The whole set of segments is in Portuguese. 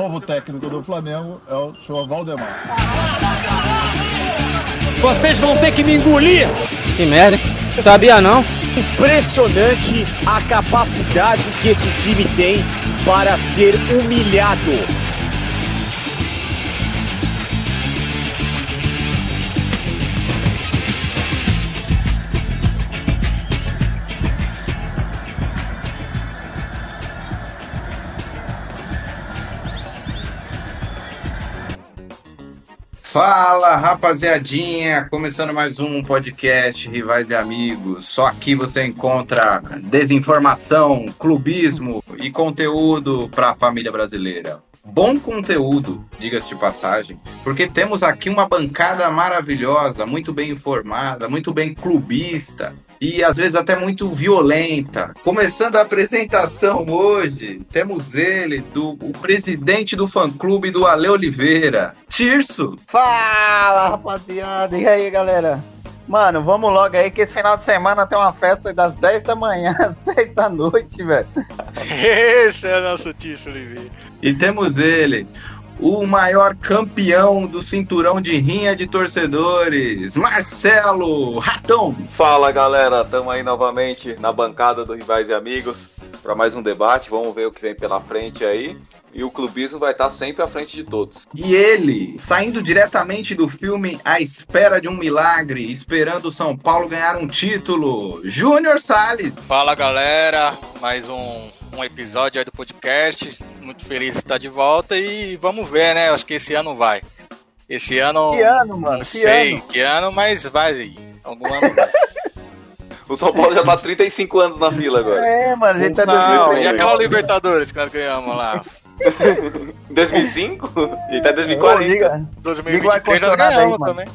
novo técnico do Flamengo é o senhor Valdemar. Vocês vão ter que me engolir! Que merda, sabia não? Impressionante a capacidade que esse time tem para ser humilhado. Fala rapaziadinha, começando mais um podcast Rivais e Amigos. Só aqui você encontra desinformação, clubismo e conteúdo para a família brasileira. Bom conteúdo, diga-se de passagem, porque temos aqui uma bancada maravilhosa, muito bem informada, muito bem clubista e às vezes até muito violenta. Começando a apresentação hoje, temos ele, do, o presidente do fã-clube do Ale Oliveira, Tirso. Fala, rapaziada. E aí, galera? Mano, vamos logo aí que esse final de semana tem uma festa das 10 da manhã às 10 da noite, velho. Esse é o nosso Tirso Oliveira. E temos ele, o maior campeão do cinturão de rinha de torcedores, Marcelo Ratão. Fala galera, estamos aí novamente na bancada do Rivais e Amigos para mais um debate. Vamos ver o que vem pela frente aí. E o clubismo vai estar sempre à frente de todos. E ele, saindo diretamente do filme A Espera de um Milagre, esperando o São Paulo ganhar um título, Júnior Salles. Fala galera, mais um, um episódio aí do podcast. Muito feliz de estar de volta e vamos ver, né? Acho que esse ano vai. Esse ano. Que ano, mano? Não Que sei ano? que ano, mas vai. Algum ano vai. O São Paulo já tá 35 anos na fila agora. É, mano, a gente tá Não, 2006. e aquela Libertadores que nós ganhamos lá? Em 2005 e tá em Ô, 2040. liga. Liga o 2023 nós aí, ganhamos mano. também.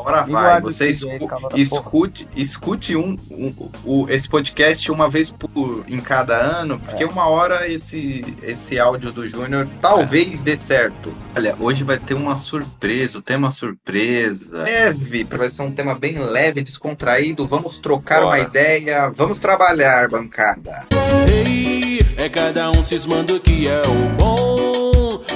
Hora vai, você aí, escu- da escute, escute um, um- o- esse podcast uma vez por, em cada ano, porque uma hora esse, esse áudio do Júnior talvez dê certo. Olha, hoje vai ter uma surpresa, o tema surpresa. Leve, vai ser um tema bem leve, descontraído. Vamos trocar Bora. uma ideia, vamos trabalhar, bancada. Ei, é cada um cismando que é o bom,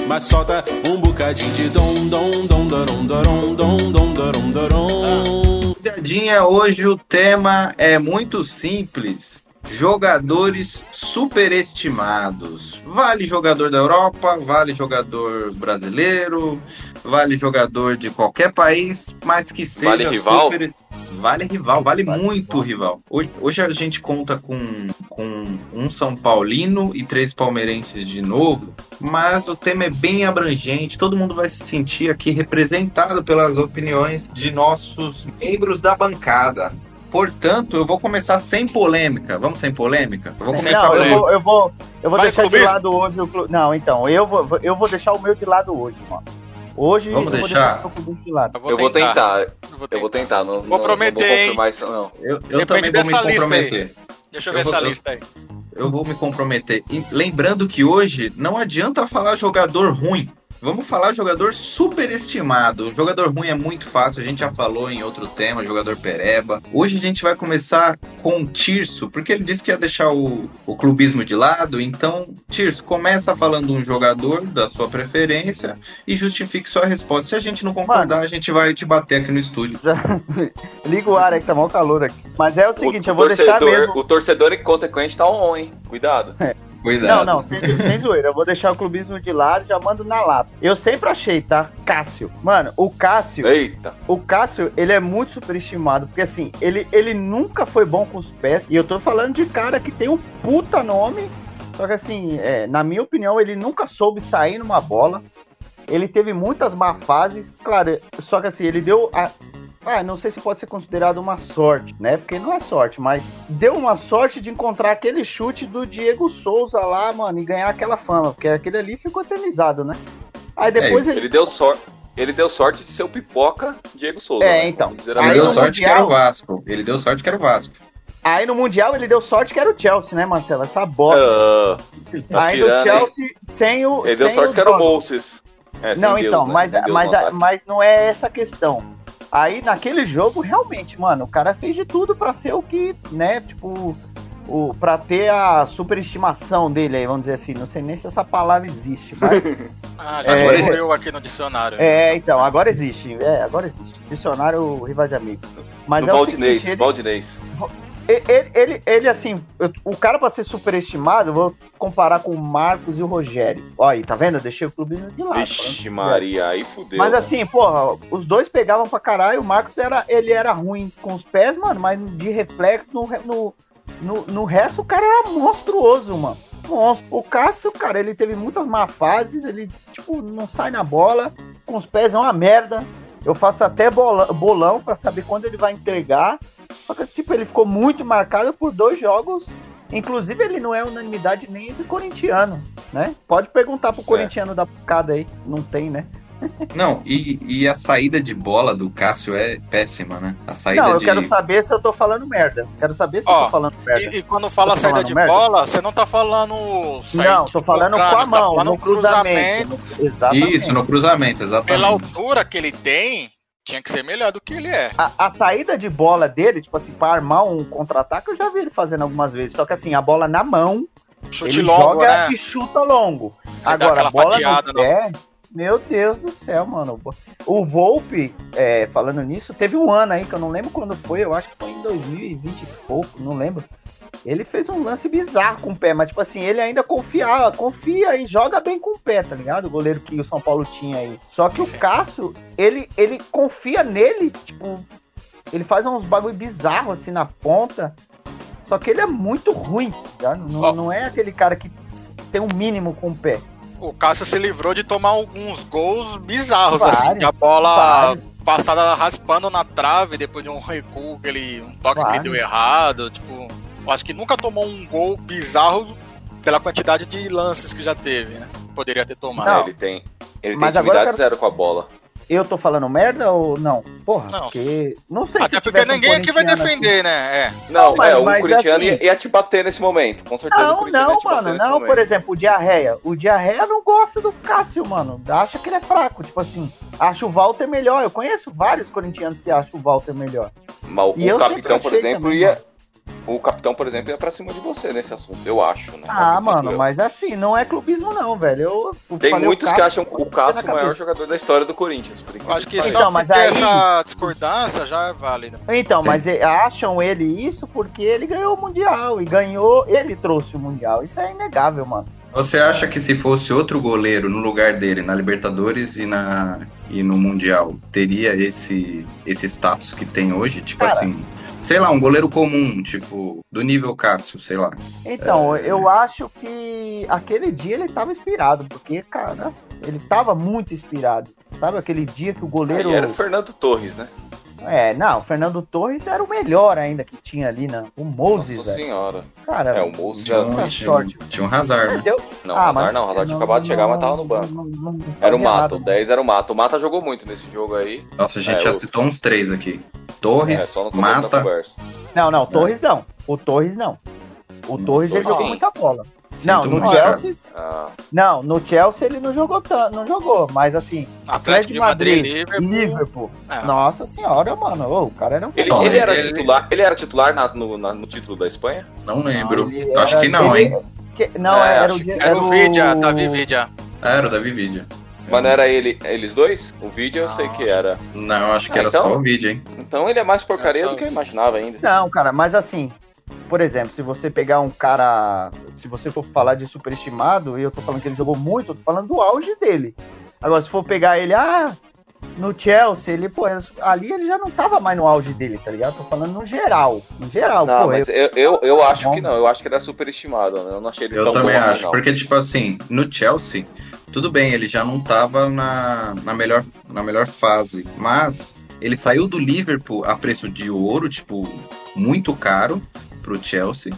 mas solta um bocadinho de dom, dom, dom, darom, darom, dom, dom, darom, darom. Rapaziadinha, hoje o tema é muito simples. Jogadores superestimados. Vale jogador da Europa, vale jogador brasileiro, vale jogador de qualquer país, mas que seja Vale rival? super- Vale rival, vale, muito rival. Hoje, hoje a gente conta com, com um São Paulino e três palmeirenses de novo, mas o tema é bem abrangente, todo mundo vai se sentir aqui representado pelas opiniões de nossos membros da bancada. Portanto, eu vou começar sem polêmica. Vamos sem polêmica? Eu vou começar Não, eu vou, eu vou, eu vou deixar de lado hoje o clube. Não, então, eu vou, eu vou deixar o meu de lado hoje, mano. Hoje Vamos eu deixar? vou deixar o clube de lado. Eu vou tentar, Eu vou eu vou tentar. Não, Vou não- prometer, não isso, não. Eu, eu também vou me comprometer. Deixa eu Eu ver vou- essa eu- lista aí. Eu vou me comprometer. E lembrando que hoje não adianta falar jogador ruim. Vamos falar jogador superestimado. Jogador ruim é muito fácil, a gente já falou em outro tema, jogador pereba. Hoje a gente vai começar com o Tirso, porque ele disse que ia deixar o, o clubismo de lado. Então, Tirso, começa falando um jogador da sua preferência e justifique sua resposta. Se a gente não concordar, a gente vai te bater aqui no estúdio. Já... Liga o ar aí que tá mal calor aqui. Mas é o seguinte, o, eu vou deixar torcedor, mesmo. o torcedor inconsequente tá on, hein? Cuidado. Cuidado. Não, não, sem, sem zoeira. Eu vou deixar o clubismo de lado e já mando na lata. Eu sempre achei, tá? Cássio. Mano, o Cássio. Eita. O Cássio, ele é muito superestimado, porque assim, ele, ele nunca foi bom com os pés, e eu tô falando de cara que tem um puta nome, só que assim, é, na minha opinião, ele nunca soube sair numa bola, ele teve muitas má fases, claro, só que assim, ele deu a... Ah, não sei se pode ser considerado uma sorte, né? Porque não é sorte, mas deu uma sorte de encontrar aquele chute do Diego Souza lá, mano, e ganhar aquela fama, porque aquele ali ficou eternizado, né? Aí depois ele Ele deu sorte. Ele deu sorte de ser o pipoca Diego Souza. É, né? então. Dizer Ele Aí deu sorte que Mundial- era o Vasco. Ele deu sorte que era o Vasco. Aí no Mundial ele deu sorte que era o Chelsea, né, Marcelo? Essa bosta. Tá Aí no tirando? Chelsea sem o. Ele deu sem sorte que era o. Moses. É, Não, Deus, então, né? mas, mas, mas não é essa a questão. Aí naquele jogo, realmente, mano, o cara fez de tudo pra ser o que, né, tipo, o, pra ter a superestimação dele aí, vamos dizer assim. Não sei nem se essa palavra existe, mas. Ah, já É. descobriu aqui no dicionário. é, então, agora existe. É, agora existe. Dicionário Rivais de Amigos. Mas do é o Valdinez, seguinte, ele. Ele, ele, ele, assim, eu- o cara pra ser superestimado, eu vou comparar com o Marcos e o Rogério. Ó, aí, tá vendo? Eu deixei o clube de lado. Vixe, falando- Maria, aí fudeu. Mas né? assim, porra, os dois pegavam pra caralho. O Marcos era, ele era ruim com os pés, mano, mas de reflexo no, no, no, no resto o cara era monstruoso, mano. Monstro. O Cássio, cara, ele teve muitas má fases, ele, tipo, não sai na bola, com os pés é uma merda. Eu faço até bola- bolão pra saber quando ele vai entregar. Só que, tipo, ele ficou muito marcado por dois jogos. Inclusive, ele não é unanimidade nem do corintiano, né? Pode perguntar pro corintiano da bocada aí. Não tem, né? Não, e, e a saída de bola do Cássio é péssima, né? A saída Não, eu de. quero saber se eu tô falando merda. Quero saber se eu Ó, tô falando merda. E, e quando fala saída de merda? bola, você não tá falando. Não, tô falando com a tá mão, falando no cruzamento. Exatamente. Isso, no cruzamento, Pela exatamente. altura que ele tem, tinha que ser melhor do que ele é. A, a saída de bola dele, tipo assim, pra armar um contra-ataque, eu já vi ele fazendo algumas vezes. Só que assim, a bola na mão, Chute ele longo, joga né? e chuta longo. dá Agora, a bola fatiada no pé, meu Deus do céu, mano. O Volpe, é, falando nisso, teve um ano aí que eu não lembro quando foi, eu acho que foi em 2020 e pouco, não lembro. Ele fez um lance bizarro com o pé, mas tipo assim, ele ainda confia, confia e joga bem com o pé, tá ligado? O goleiro que o São Paulo tinha aí. Só que o Cássio, ele, ele confia nele, tipo, ele faz uns bagulho bizarro assim na ponta. Só que ele é muito ruim, tá ligado? Não, não é aquele cara que tem um mínimo com o pé. O Cássio se livrou de tomar alguns gols bizarros, Vários, assim, que a bola vários. passada raspando na trave depois de um recuo, que ele, um toque que Vários. deu errado. Tipo, acho que nunca tomou um gol bizarro pela quantidade de lances que já teve, né? Poderia ter tomado. Não. É, ele tem, ele tem Mas eu intimidade quero- zero com a bola. Eu tô falando merda ou não? Porra, Não. porque. Não sei Até se porque tivesse um ninguém aqui vai corintiano defender, né? É. Não, Não, mas- é, o mas corintiano assim- ia, te bater nesse momento. Com certeza o Não, corintiano não, ia te bater mano, não, momento. por exemplo, o Diarreia. O Diarreia não gosta do Cássio, mano. Acha que ele é fraco. Tipo assim, acha o Walter melhor. Eu conheço vários corintianos que acham o Walter melhor. Mas E o sempre capitão, por exemplo, também, ia. mano. O capitão, por exemplo, ia pra cima de você nesse assunto, eu acho, né? Ah, mano, eu. mas assim, não é clubismo, não, velho. Eu, eu Tem muitos o que Cássio, acham o Cássio o maior cabeça. jogador da história do Corinthians. Por Eu acho que só Então, mas aí- essa discordância já é válida. Então, Sim. mas acham ele isso porque ele ganhou o Mundial. E ganhou, ele trouxe o Mundial. Isso é inegável, mano. Você acha que se fosse outro goleiro no lugar dele, na Libertadores e, na, e no Mundial, teria esse, esse status que tem hoje? Tipo Cara. assim, sei lá, um goleiro comum, tipo, do nível Cássio, sei lá. Então, É. eu acho que aquele dia ele tava inspirado, porque, cara, ele tava muito inspirado. Sabe aquele dia que o goleiro. Aí era o Fernando Torres, né? É, não, o Fernando Torres era o melhor ainda que tinha ali, né? O Moses, Nossa velho. senhora. Cara, É, o Moses Tinha um, Tá tinha, um Hazard, é, né? deu... Não, Ah, Hazard mas- não, Hazard tinha acabado de chegar, mas tava no banco. não- não- não Era o Mato, nada, o né? 10 era o Mato. O Mata jogou muito nesse jogo aí. Nossa, a gente É, já o- citou uns três aqui. É, Torres, da Mata. Não, não, Torres não. O Torres não. O Torres ele Torres jogou muita bola. Não, no Chelsea. Ah, Não, no Chelsea ele não jogou tanto, não jogou, mas assim, Atlético de Madrid, Liverpool. Liverpool. É. Nossa senhora, mano, ô, o cara era um ele, Não, ele era ele- titular, ele era titular na- no, na- no título da Espanha? Não lembro. Eu Acho era- que não, ele- hein? que- não, É, era, o dia- Era o Vidia, Davi Vidia. Era o Davi Vidia. Mas não era ele, eles dois? O vídeo eu sei que era. Não, acho que Ah, era então? só o vídeo, hein? Então ele é mais porcaria É, só do que eu imaginava ainda. Não, cara, mas assim, por exemplo, se você pegar um cara, se você for falar de superestimado, e eu tô falando que ele jogou muito, eu tô falando do auge dele. Agora, se for pegar ele, ah, no Chelsea, ele, pô, ali ele já não tava mais no auge dele, tá ligado? Tô falando no geral, no geral, Não, pô. mas eu- eu, eu, eu acho bom. que não, eu acho que ele é superestimado. né? Eu não achei ele Eu tão também bom assim, acho, não. porque, tipo assim, no Chelsea, tudo bem, ele já não tava na, na, melhor, na melhor fase, mas ele saiu do Liverpool a preço de ouro, tipo, muito caro pro Chelsea.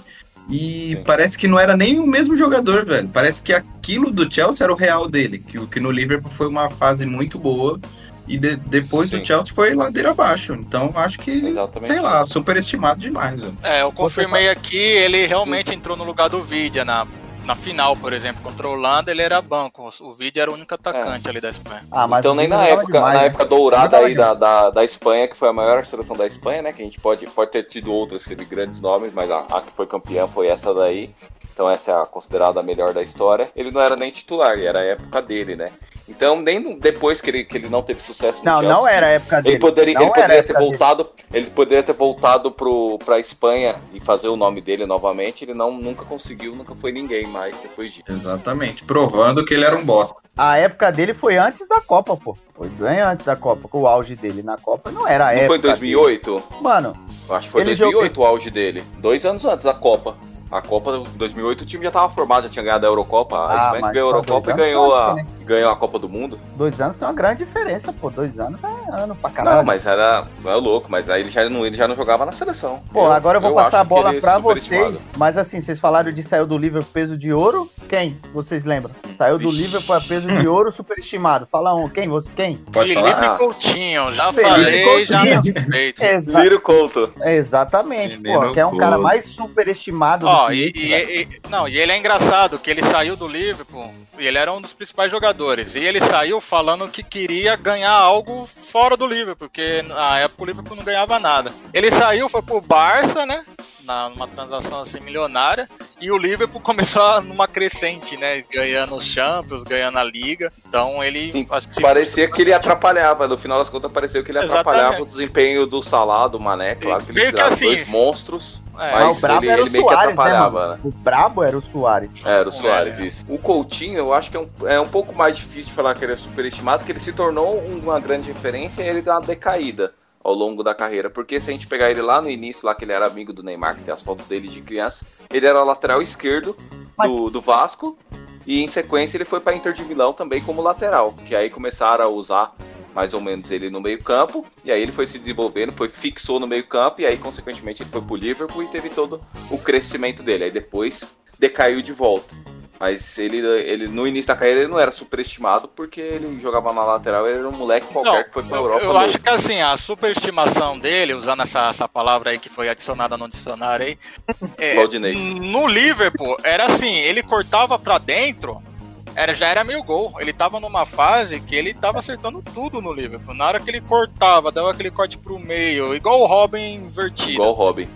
E Sim. parece que não era nem o mesmo jogador, velho. Parece que aquilo do Chelsea era o real dele. Que, o que no Liverpool foi uma fase muito boa. E de- depois Sim. do Chelsea foi ladeira abaixo. Então acho que, Exatamente sei lá, superestimado demais, velho. É, eu confirmei aqui, ele realmente entrou no lugar do Vidia na, na final, por exemplo, contra a Holanda, ele era banco. O Vídeo era o único atacante ali da Espanha. Ah, mas então nem na época, demais, na né? época dourada aí da, da, da Espanha, que foi a maior seleção da Espanha, né? Que a gente pode, pode ter tido outras que teve grandes nomes, mas a, a que foi campeã foi essa daí. Então essa é a considerada a melhor da história. Ele não era nem titular, era a época dele, né? Então nem depois que ele, que ele não teve sucesso no Não, Chelsea, não era a época dele. Ele poderia, Não ele poderia ter época dele. voltado, ele poderia ter voltado pro, pra Espanha e fazer o nome dele novamente. Ele não nunca conseguiu, nunca foi ninguém mais depois disso. Exatamente. Provando que ele era um bosta. A época dele foi antes da Copa, pô. Foi bem antes da Copa. O auge dele na Copa não era a Não época. foi em 2008? dele. Mano, acho que foi Ele 2008 o auge dele. Dois anos antes da Copa. A Copa de 2008 o time já tava formado, já tinha ganhado a Eurocopa. A Ah, Espanha mas ganhou a Eurocopa e ganhou a, ganhou a Copa do Mundo. dois anos tem uma grande diferença, pô. Dois anos é ano pra caralho. Não, mas era. É louco, mas aí ele já não, ele já não jogava na seleção. Pô, agora eu vou passar a bola é pra vocês. Mas assim, vocês falaram de saiu do Liverpool peso de ouro. Quem? Vocês lembram? Saiu do Vixe. Liverpool a peso de ouro superestimado. Fala um. Quem? Você quem? Pode Felipe falar? Coutinho, já Felipe falei, já Coutinho. respeito. Exa Couto. exatamente, Menino pô. Que é um cara mais superestimado Ó, e, e- e- não, e ele é engraçado, que ele saiu do Liverpool e ele era um dos principais jogadores. E ele saiu falando que queria ganhar algo fora do Liverpool, porque na época o Liverpool não ganhava nada. Ele saiu, foi pro Barça, né? Na, numa transação assim milionária, e o Liverpool começou numa crescente, né? Ganhando os Champions, ganhando a Liga. Então ele. Sim, acho que Parecia que ele atrapalhava, no final das contas pareceu que ele Exatamente. atrapalhava o desempenho do Salah, do Mané, claro que ele que tirava assim, dois monstros, É, Mas o brabo ele, era ele o meio que Soares, né, atrapalhava, mano? né? O brabo era o Soares. Era o Soares, É. isso. O Coutinho, eu acho que é um, é um pouco mais difícil de falar que ele é superestimado, porque ele se tornou uma grande referência e ele deu uma decaída ao longo da carreira. Porque se a gente pegar ele lá no início, lá que ele era amigo do Neymar, que tem as fotos dele de criança, ele era lateral esquerdo do, do Vasco, e em sequência ele foi para Inter de Milão também como lateral, que aí começaram a usar mais ou menos ele no meio campo, e aí ele foi se desenvolvendo, foi fixou no meio campo, e aí consequentemente ele foi pro Liverpool e teve todo o crescimento dele. Aí depois decaiu de volta. Mas ele, ele no início da carreira ele não era superestimado porque ele jogava na lateral, ele era um moleque qualquer Não, que foi pra eu- Europa. Eu, acho que assim, a superestimação dele, usando essa, essa palavra aí que foi adicionada no dicionário aí, é, no Liverpool, era assim, ele cortava pra dentro, era, já era meio gol. Ele tava numa fase que ele tava acertando tudo no Liverpool. Na hora que ele cortava, dava aquele corte pro meio, igual o Robin invertido. Igual o Robin.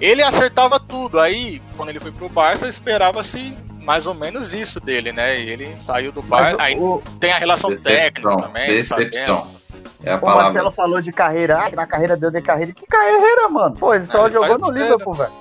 Ele acertava tudo. Aí, quando ele foi pro Barça, esperava-se mais ou menos isso dele, né? E ele saiu do Barça. Aí o, tem a relação técnica Decepção. também. Decepção. É a o palavra. Marcelo falou de carreira. Ah, na carreira deu de carreira. Que carreira, mano? Pô, ele só ele jogou no. Liverpool, velho.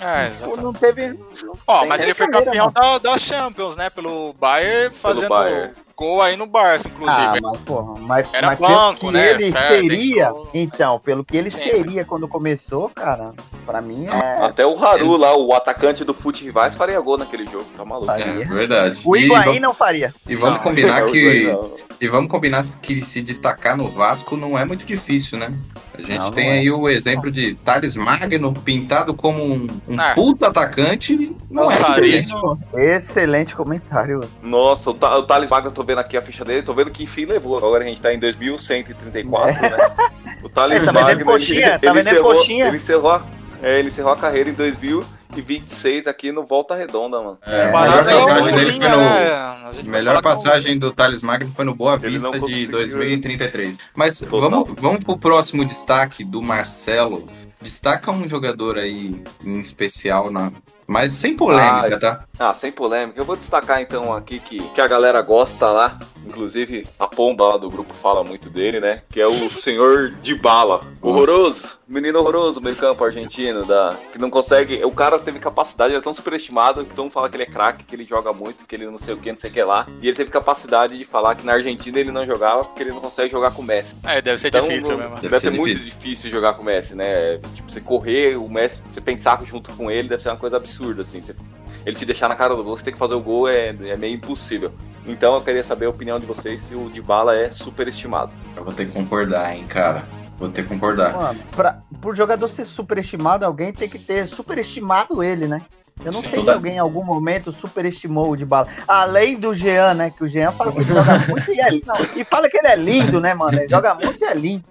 É, exatamente. Não teve. Ó, tem mas ele foi campeão da, da Champions, né? Pelo Bayern, fazendo Bayern. Gol aí no Barça, Ah, inclusive. mas porra, mas, Era mas banco, pelo que né? ele Certo, seria, então- então, pelo que ele Sim. seria quando começou, cara, pra mim é. Até o Haru lá, o atacante do Fute Rivais, faria gol naquele jogo, tá maluco. Faria. É verdade. O Higuaín vamos- não faria. E vamos Não, combinar que. E vamos combinar que se destacar no Vasco não é muito difícil, né? A gente Não, tem não é. aí o exemplo de Thales Magno pintado como um, um Ah. puta atacante. Não é difícil. Excelente comentário. Nossa, o, Ta o Thales Magno, eu tô vendo aqui a ficha dele, tô vendo que enfim levou. Agora a gente tá em 2134, né? O Thales É, tá vendendo Magno, coxinha, tá vendendo encerrou, coxinha. Ele encerrou, a- é, ele encerrou a carreira em 2026 aqui no Volta Redonda, mano. É, a Barato melhor é passagem dele foi no. né? Melhor é passagem do Thales Magno foi no Boa Ele Vista de conseguiu. 2033. Mas Total. vamos, vamos pro próximo destaque do Marcelo. Destaca um jogador aí em especial, na... mas sem polêmica, Ah, tá? Ah, sem polêmica. Eu vou destacar então aqui que, que a galera gosta lá. Inclusive, a pomba lá do grupo fala muito dele, né? Que é o senhor de bala. Horroroso. Menino horroroso, meio campo argentino, da, que não consegue. O cara teve capacidade, ele é tão superestimado que todo mundo fala que ele é craque, que ele joga muito, que ele não sei o que, não sei o que lá. E ele teve capacidade de falar que na Argentina ele não jogava porque ele não consegue jogar com o Messi. É, deve ser Então, difícil mesmo. Deve, Deve ser, ser muito difícil. difícil jogar com o Messi, né? Tipo, você correr, o Messi, você pensar junto com ele, deve ser uma coisa absurda, assim. Você- ele te deixar na cara do gol, você tem que fazer o gol, é, é meio impossível. Então eu queria saber a opinião de vocês se o Dybala é superestimado. Eu vou ter que concordar, hein, cara. Vou ter que concordar. Mano, pra, por jogador ser superestimado, alguém tem que ter superestimado ele, né? Eu não sei Toda- se alguém em algum momento superestimou o Dybala. Além do Jean, né? Que o Jean fala que joga muito e é lindo. E fala que ele é lindo, né, mano? Ele joga muito e é lindo.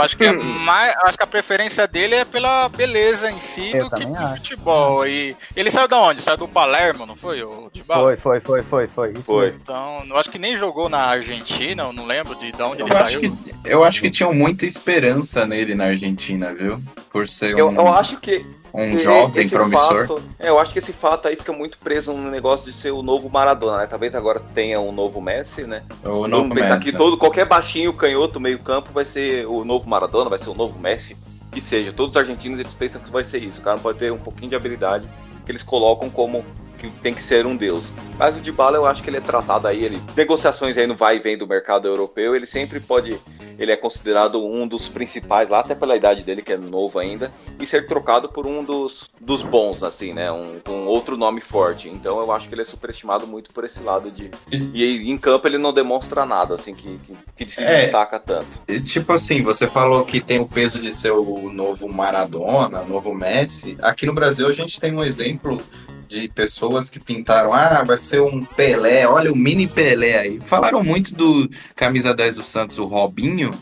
Acho que, é mais, acho que a preferência dele é pela beleza em si Eu do que do futebol. E ele saiu da onde? Saiu do Palermo, não foi? O Dybala? Foi, foi, foi, foi, foi. Isso Foi. mesmo. Então, eu acho que nem jogou na Argentina, eu não lembro de, de onde Eu ele acho, saiu. que, eu acho que tinham muita esperança nele na Argentina, viu? Por ser Eu, um, eu acho que um jovem esse promissor. fato- é, eu acho que esse fato aí fica muito preso no negócio de ser o novo Maradona, né? Talvez agora tenha um novo Messi, né? O Vamos novo pensar Messi, que né? todo, qualquer baixinho, canhoto, meio campo vai ser o novo Maradona, vai ser o novo Messi, que seja. Todos os argentinos eles pensam que vai ser isso. O cara pode ter um pouquinho de habilidade que eles colocam como que tem que ser um deus. Mas o Dybala eu acho que ele é tratado aí, ele negociações aí no vai e vem do mercado europeu, ele sempre pode, ele é considerado um dos principais lá, até pela idade dele que é novo ainda, e ser trocado por um dos, dos bons assim, né, um, um outro nome forte. Então eu acho que ele é superestimado muito por esse lado de e em campo ele não demonstra nada assim que que, que se É. destaca tanto. Tipo assim, você falou que tem o peso de ser o novo Maradona, novo Messi. Aqui no Brasil a gente tem um exemplo de pessoas que pintaram, ah, vai ser um Pelé, olha o mini Pelé aí. Falaram muito do camisa 10 do Santos, o Robinho,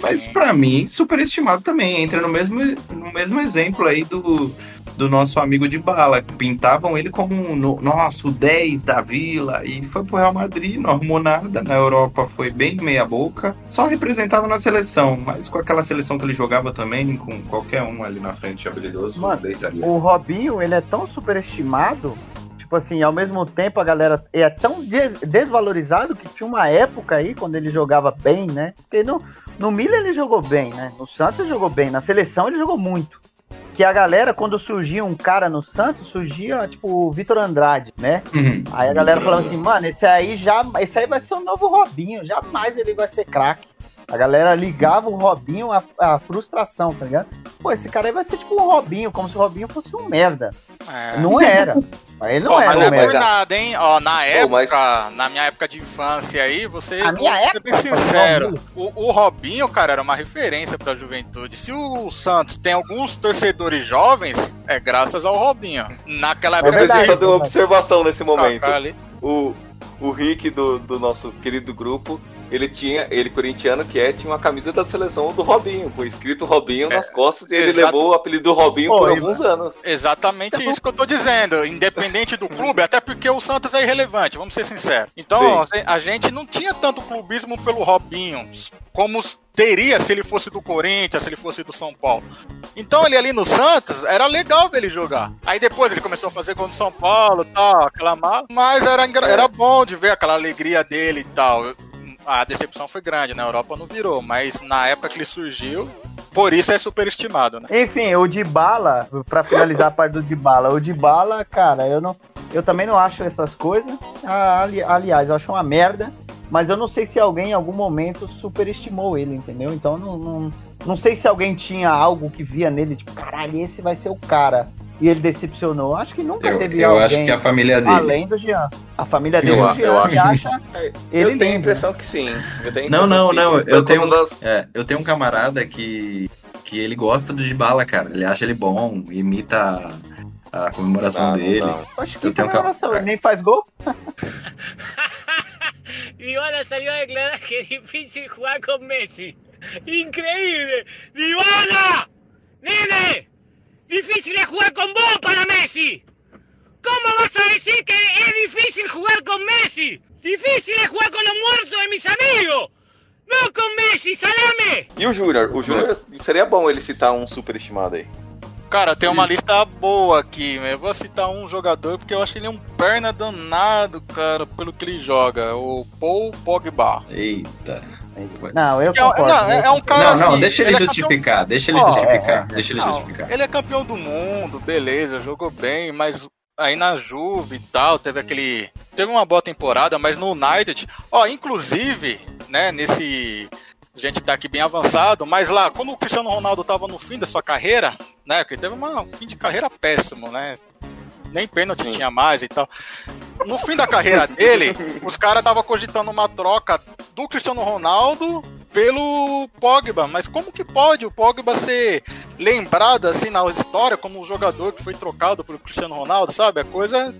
mas pra mim, superestimado também. Entra no mesmo, no mesmo exemplo aí do, do nosso amigo de bala. Pintavam ele como um, no- nossa, o 10 da vila. E foi pro Real Madrid, não arrumou nada. Na Europa foi bem meia boca. Só representava na seleção, mas com aquela seleção que ele jogava também, com qualquer um ali na frente habilidoso, Mano. O Robinho, ele é tão superestimado, tipo assim, ao mesmo tempo a galera é tão des- desvalorizado que tinha uma época aí quando ele jogava bem, né? Porque no, no Milan ele jogou bem, né? No Santos ele jogou bem, na seleção ele jogou muito. Que a galera, quando surgia um cara no Santos, surgia tipo o Vitor Andrade, né? Uhum. Aí a galera falava assim, mano, esse aí já, esse aí vai ser o novo Robinho, jamais ele vai ser craque. A galera ligava o Robinho à, à frustração, tá ligado? Pô, esse cara aí vai ser tipo um Robinho, como se o Robinho fosse um merda. É. Não era. Mas ele não mas era não um é por merda. nada, hein? Ó, na época, mas- na minha época de infância aí, você. A minha vou ser época, bem sincero. O, o Robinho, cara, era uma referência pra juventude. Se o Santos tem alguns torcedores jovens, é graças ao Robinho. Naquela Eu época verdade. preciso fazer uma verdade. observação nesse momento. O, o Rick do, do nosso querido grupo, ele tinha, ele corintiano que é, tinha uma camisa da seleção do Robinho, com escrito Robinho nas costas, e ele exato. levou o apelido do Robinho Pô, por alguns anos. Exatamente isso que eu tô dizendo. Independente do clube, até porque o Santos é irrelevante, vamos ser sinceros. Então, a gente não tinha tanto clubismo pelo Robinho como teria se ele fosse do Corinthians, se ele fosse do São Paulo. Então, ele ali no Santos, era legal ver ele jogar. Aí depois ele começou a fazer gol no São Paulo e tal, aquela mala. Mas era, era bom de ver aquela alegria dele e tal. A decepção foi grande, na Europa não virou, mas na época que ele surgiu, por isso é superestimado, né? Enfim, o Dybala, pra finalizar a parte do Dybala, o Dybala, cara, eu não, eu também não acho essas coisas. Ah, ali- aliás, eu acho uma merda. Mas eu não sei se alguém em algum momento superestimou ele, entendeu? Então não, não, não sei se alguém tinha algo que via nele, tipo, caralho, esse vai ser o cara. E ele decepcionou. Acho que nunca Eu, teve eu alguém acho que a família dele. além do Jean. A família dele, Eu o Jean, eu que acho. acha eu ele tenho a impressão que sim. Eu Não, não, não. Eu tenho, uma das- é, eu tenho um camarada que, que ele gosta do Dybala, cara. Ele acha ele bom, imita a, a comemoração Não, não dele. dá. Acho que Eu um comemoração, ca- ele nem faz gol. Dybala salió a declarar que es difícil jugar con Messi. ¡Increíble! ¡Dybala! ¡Nene! ¡Difícil es jugar con vos para Messi! ¿Cómo vas a decir que es difícil jugar con Messi? ¡Difícil es jugar con los muertos de mis amigos! ¡No con Messi, salame! E o Júnior? O Júnior seria bom ele citar um superestimado aí. Cara, tem uma lista boa aqui. Eu vou citar um jogador porque eu acho que ele é um perna danado, cara, pelo que ele joga. O Paul Pogba. Eita. Não, eu É, concordo. não, é, é um cara não, não, assim, deixa ele, é justificar, deixa ele justificar, é, é. deixa ele Não, justificar. ele é campeão do mundo, beleza, jogou bem, mas aí na Juve e tal, teve aquele. Teve uma boa temporada, mas no United. Ó, inclusive, né, nesse. A gente tá aqui bem avançado, mas lá, quando o Cristiano Ronaldo tava no fim da sua carreira, né? Que ele teve um fim de carreira péssimo, né? Nem pênalti tinha mais e tal. No fim da carreira dele, os caras estavam cogitando uma troca do Cristiano Ronaldo pelo Pogba. Mas como que pode o Pogba ser lembrado assim na história como um jogador que foi trocado pelo Cristiano Ronaldo, sabe? A coisa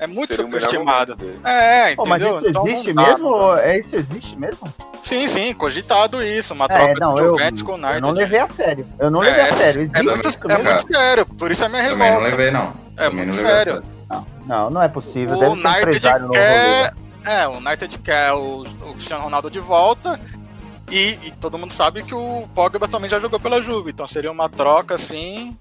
é muito Seria o melhor superestimada. momento dele. É, Pô, mas entendeu? isso Então existe dá, mesmo? É, isso existe mesmo? Sim, sim, cogitado isso, uma É, troca não, de eu, Juventus com o eu não levei a sério. Eu não É, levei a sério. Existe É muito, é muito sério, por isso é minha Também não revolta. levei, não. É Também muito não levei a sério. Não, não, não é possível. O Deve ser United empresário no quer. É, o United quer o, o Cristiano Ronaldo de volta. E, e todo mundo sabe que o Pogba também já jogou pela Juve. Então seria uma troca assim.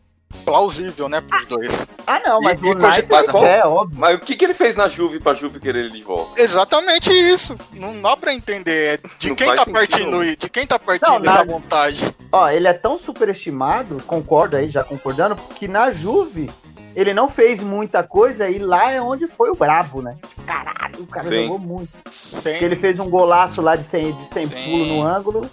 Plausível, né, pros dois. Ah, não, mas E- o e United é, óbvio. Mas o que, que ele fez na Juve pra Juve querer ele de volta? Exatamente isso. Não dá pra entender. É de Não quem tá partindo, de quem tá partindo Não, essa na- vontade. Ó, ele é tão superestimado, concordo aí, já concordando, que na Juve ele não fez muita coisa e lá é onde foi o brabo, né? Caralho, o cara Sim. jogou muito. Sem... Porque ele fez um golaço lá de 100, de 100 Sim. pulo no ângulo.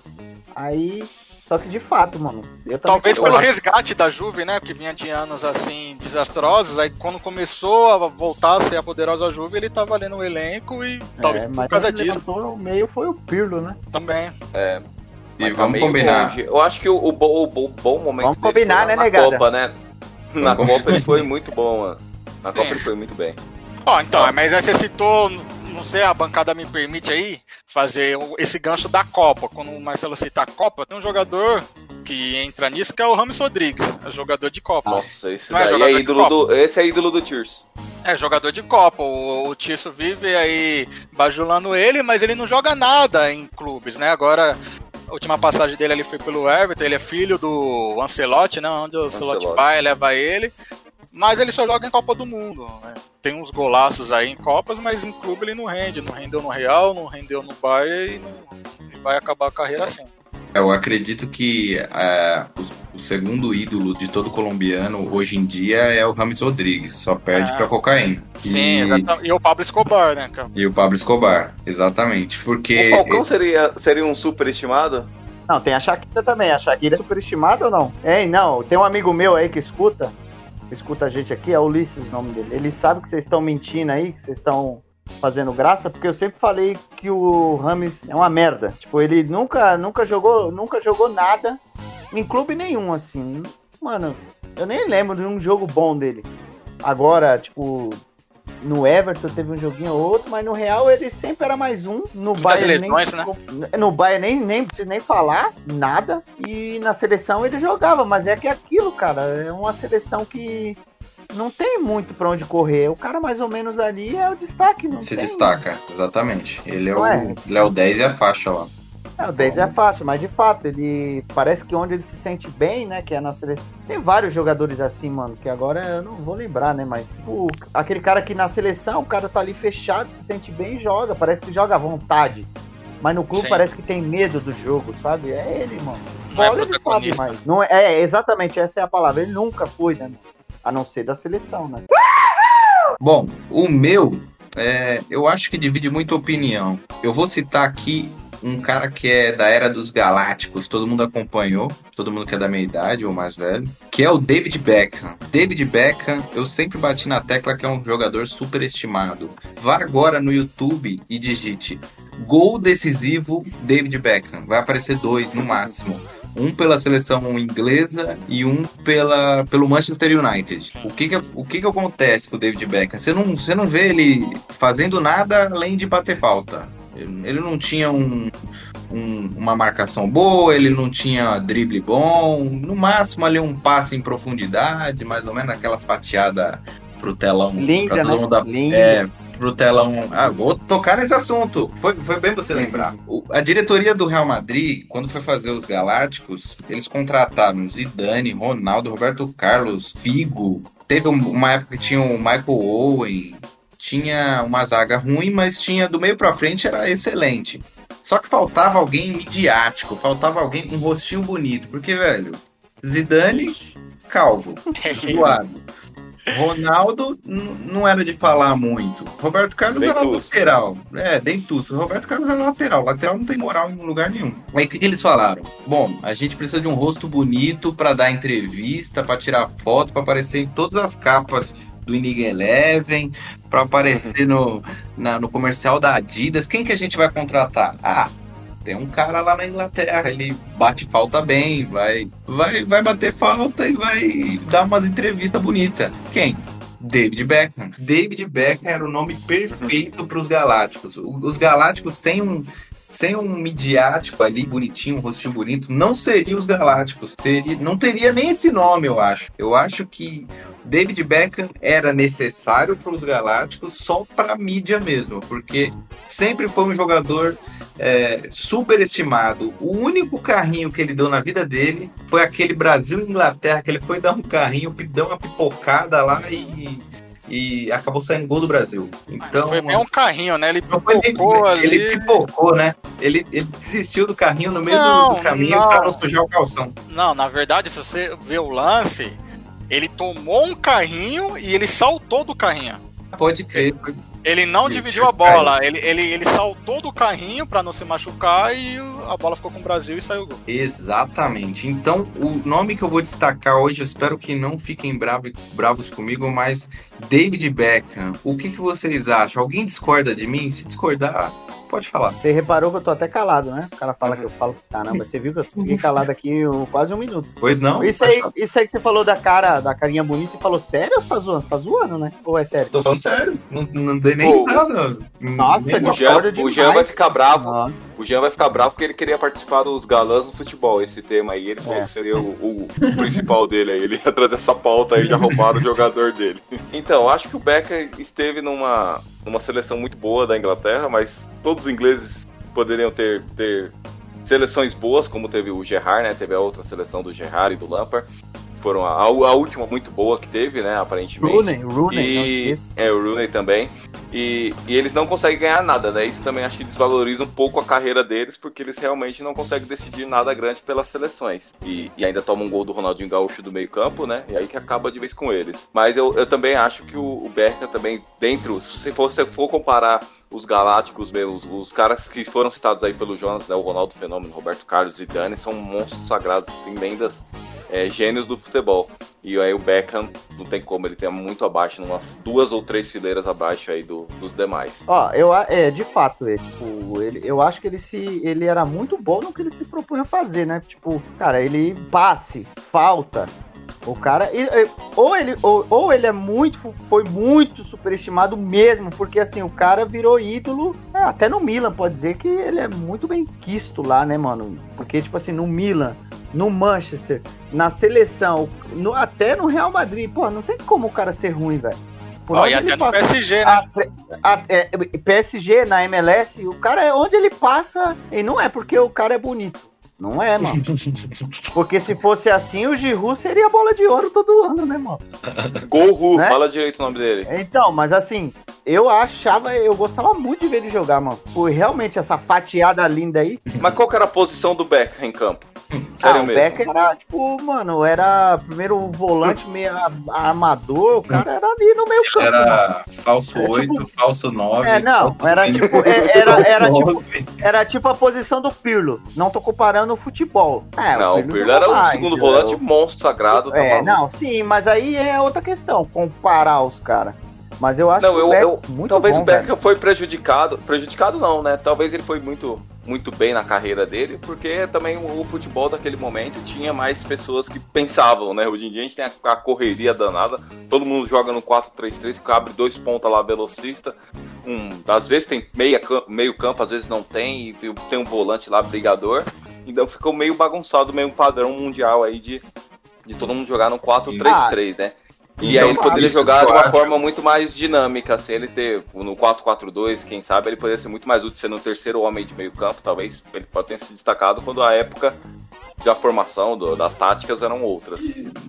Aí. Só que de fato, mano. Talvez pelo resgate da Juve, né? Que vinha de anos assim desastrosos. Aí quando começou a voltar a ser a poderosa Juve, ele tava ali no elenco e talvez É, por mas causa quem disso o meio foi o Pirlo, né? também. É, E mas tá vamos combinar. longe. Eu acho que o, o, o bo- bom momento Vamos combinar, né, na negada? Copa, né? Na Copa ele foi muito bom, mano. Na Copa Sim. ele foi muito bem. Ó, então, mas aí você citou, não sei, a bancada me permite aí fazer esse gancho da Copa. Quando o Marcelo cita a Copa, tem um jogador que entra nisso que é o Rames Rodrigues, é jogador de Copa. Nossa, esse Não é é ídolo do. Esse é ídolo do Tears. É jogador de Copa. O, o Tício vive aí bajulando ele, mas ele não joga nada em clubes, né? Agora, a última passagem dele ali foi pelo Everton, ele é filho do Ancelotti, né? Onde o Ancelotti Ancelotti. vai, leva ele. Mas ele só joga em Copa do Mundo. né? Tem uns golaços aí em Copas, mas em clube ele não rende. Não rendeu no Real, não rendeu no Bayern e, não, e vai acabar a carreira assim. Eu acredito que é, o, o segundo ídolo de todo colombiano hoje em dia é o Rames Rodrigues, só perde Ah. pra cocaína. Sim, e. E o Pablo Escobar, né, cara? e o Pablo Escobar, exatamente. Porque O Falcão seria, seria um superestimado? Não, tem a Shakira também. A Shakira é superestimada ou não? Hein, não. Tem um amigo meu aí que escuta. Escuta a gente aqui, é Ulisses o nome dele. Ele sabe que vocês estão mentindo aí, que vocês estão fazendo graça, porque eu sempre falei que o Rames é uma merda. Tipo, ele nunca, nunca jogou, nunca jogou nada em clube nenhum, assim. Mano, eu nem lembro de um jogo bom dele. Agora, tipo, no Everton teve um joguinho ou outro, mas no Real ele sempre era mais um. No Muitas Bayern nem, lesões, né? no Bayern nem, nem preciso nem falar nada. E na seleção ele jogava, mas é que é aquilo, cara. É uma seleção que não tem muito pra onde correr. O cara mais ou menos ali é o destaque, não se tem. destaca, exatamente. Ele é, o, é? ele é o 10 e a faixa lá. É, o 10 é fácil, mas de fato, ele parece que onde ele se sente bem, né? Que é na seleção. Tem vários jogadores assim, mano, que agora eu não vou lembrar, né? Mas tipo, aquele cara que na seleção, o cara tá ali fechado, se sente bem e joga. Parece que joga à vontade. Mas no clube Sim. parece que tem medo do jogo, sabe? É ele, mano. Não é ele sabe mais. Não é, é, exatamente, essa é a palavra. Ele nunca foi, né? A não ser da seleção, né? Bom, o meu, é, eu acho que divide muita opinião. Eu vou citar aqui um cara que é da era dos Galácticos, todo mundo acompanhou, todo mundo que é da minha idade ou mais velho, que é o David Beckham. David Beckham, eu sempre bati na tecla que é um jogador superestimado. Vá agora no YouTube e digite gol decisivo David Beckham. Vai aparecer dois no máximo. Um pela seleção inglesa e um pela, pelo Manchester United. O que que, o que que acontece com o David Beckham? Você não, você não vê ele fazendo nada além de bater falta. Ele não tinha um, um- uma marcação boa, ele não tinha drible bom. No máximo ali um passe em profundidade, mais ou menos aquelas fatiadas pro telão. Linda, né? mundo dar- Linda. É, pro telão. Ah, vou tocar nesse assunto. Foi, foi bem você lembrar. O- a diretoria do Real Madrid, quando foi fazer os Galácticos, eles contrataram Zidane, Ronaldo, Roberto Carlos, Figo. Teve um- uma época que tinha o Michael Owen. Tinha uma zaga ruim, mas tinha do meio pra frente era excelente. Só que faltava alguém midiático, faltava alguém com um rostinho bonito. Porque, velho, Zidane, calvo, suado. Ronaldo n- não era de falar muito. Roberto Carlos era Dentuço. lateral. É, dentuço. Roberto Carlos era lateral. Lateral não tem moral em lugar nenhum. Aí o que, que eles falaram? Bom, a gente precisa de um rosto bonito pra dar entrevista, pra tirar foto, pra aparecer em todas as capas do Inig Eleven, pra aparecer no, na- no comercial da Adidas. Quem que a gente vai contratar? Ah, tem um cara lá na Inglaterra, ele bate falta bem, vai, vai, vai bater falta e vai dar umas entrevistas bonitas. Quem? David Beckham. David Beckham era o nome perfeito para os Galácticos. Os Galácticos têm um sem um midiático ali bonitinho, um rostinho bonito, não seria os Galácticos. Seria, não teria nem esse nome, eu acho. Eu acho que David Beckham era necessário para os Galácticos só para mídia mesmo, porque sempre foi um jogador é, superestimado. O único carrinho que ele deu na vida dele foi aquele Brasil e Inglaterra, que ele foi dar um carrinho, deu uma pipocada lá e, e acabou saindo gol do Brasil. Então, Foi meio um carrinho, né? Ele pipocou ali. ele pipocou, né? Ele, ele desistiu do carrinho no meio do- Não, do caminho não. para não sujar o calção. Não, na verdade, se você vê o lance, ele tomou um carrinho e ele saltou do carrinho. Pode crer. Ele não dividiu a bola, ele, ele, ele saltou do carrinho pra não se machucar e a bola ficou com o Brasil e saiu o gol. Exatamente. Então, o nome que eu vou destacar hoje, eu espero que não fiquem bravo- bravos comigo, mas David Beckham. O que, que vocês acham? Alguém discorda de mim? Se discordar, pode falar. Você reparou que eu tô até calado, né? Os caras falam que eu falo caramba. Você viu que eu fiquei calado aqui quase um minuto. Pois não? Isso aí, isso aí que você falou da cara, da carinha bonita, você falou sério ou você tá zoando? Você tá zoando, né? Ou é sério? Tô falando sério. Não, não dei nem Pô, nada. Nossa, Nem- O Jean, o Jean vai ficar bravo. Nossa. O Jean vai ficar bravo porque ele queria participar dos galãs no futebol, esse tema aí. Ele falou É. que seria o, o principal dele aí. Ele ia trazer essa pauta aí, já roubaram o jogador dele. Então, acho que o Becker esteve numa, numa seleção muito boa da Inglaterra, mas todos os ingleses poderiam ter, ter seleções boas, como teve o Gerrard, né? Teve a outra seleção do Gerrard e do Lampard. Foram a, a última muito boa que teve, né? Aparentemente. Rooney, Rooney, E, é, o Rooney também. E, e eles não conseguem ganhar nada, né? Isso também acho que desvaloriza um pouco a carreira deles, porque eles realmente não conseguem decidir nada grande pelas seleções. E, e ainda tomam um gol do Ronaldinho Gaúcho do meio campo, né? E aí que acaba de vez com eles. Mas eu, eu também acho que o, o Berca também, dentro, se você for, for comparar os galácticos mesmo, os, os caras que foram citados aí pelo Jonas, né? O Ronaldo Fenômeno, Roberto Carlos e Dani, são monstros sagrados, assim, lendas, é, gênios do futebol. E aí o Beckham não tem como, ele tem muito abaixo, numa, duas ou três fileiras abaixo aí do- dos demais. Ó, eu, é, de fato, é, tipo, ele, eu acho que ele se, ele era muito bom no que ele se propunha fazer, né? Tipo, cara, ele passe, falta, o cara, ou ele, ou, ou ele é muito, foi muito superestimado mesmo, porque assim, o cara virou ídolo, é, até no Milan, pode dizer que ele é muito bem quisto lá, né, mano? Porque, tipo assim, no Milan, no Manchester, na seleção, no- até no Real Madrid, pô, não tem como o cara ser ruim, velho. Por onde e ele até no passa- PSG, né? a- a- é, PSG na MLS, o cara é onde ele passa, e não é porque o cara é bonito. Não é, mano. Porque se fosse assim, o Giroud seria bola de ouro todo ano, né, mano? Golru, Né? fala direito o nome dele. Então, mas assim, eu achava, eu gostava muito de ver ele jogar, mano. Foi realmente essa fatiada linda aí. Mas qual que era a posição do Beckham em campo? Ah, Sério o mesmo. Becker era, tipo, mano, era primeiro volante meio armador, o cara era ali no meio campo. mano. Era falso É, 8, tipo- falso 9. É, não, era tipo, é- era, era, tipo, 11. era tipo a posição do Pirlo. Não tô comparando o futebol. É, não, o Pirlo era o mais, segundo entendeu? volante monstro sagrado. tá É, maluco. não, sim, mas aí é outra questão, comparar os caras. Mas eu acho Não, que eu, eu- muito talvez bom, o Beckham velho. foi prejudicado. Prejudicado não, né? Talvez ele foi muito, muito bem na carreira dele, porque também o, futebol daquele momento tinha mais pessoas que pensavam, né? Hoje em dia a gente tem a, correria danada, todo mundo joga no 4-3-3, que abre dois pontas lá, velocista. Um, às vezes tem meia, meio campo, às vezes não tem, e tem um volante lá, brigador. Então ficou meio bagunçado, meio padrão mundial aí de, de todo mundo jogar no 4-3-3, né? E Então, aí ele poderia jogar de uma forma muito mais dinâmica, assim, ele ter no 4-4-2, quem sabe ele poderia ser muito mais útil sendo o terceiro homem de meio campo, talvez ele pode ter se destacado quando a época da formação, do- das táticas eram outras.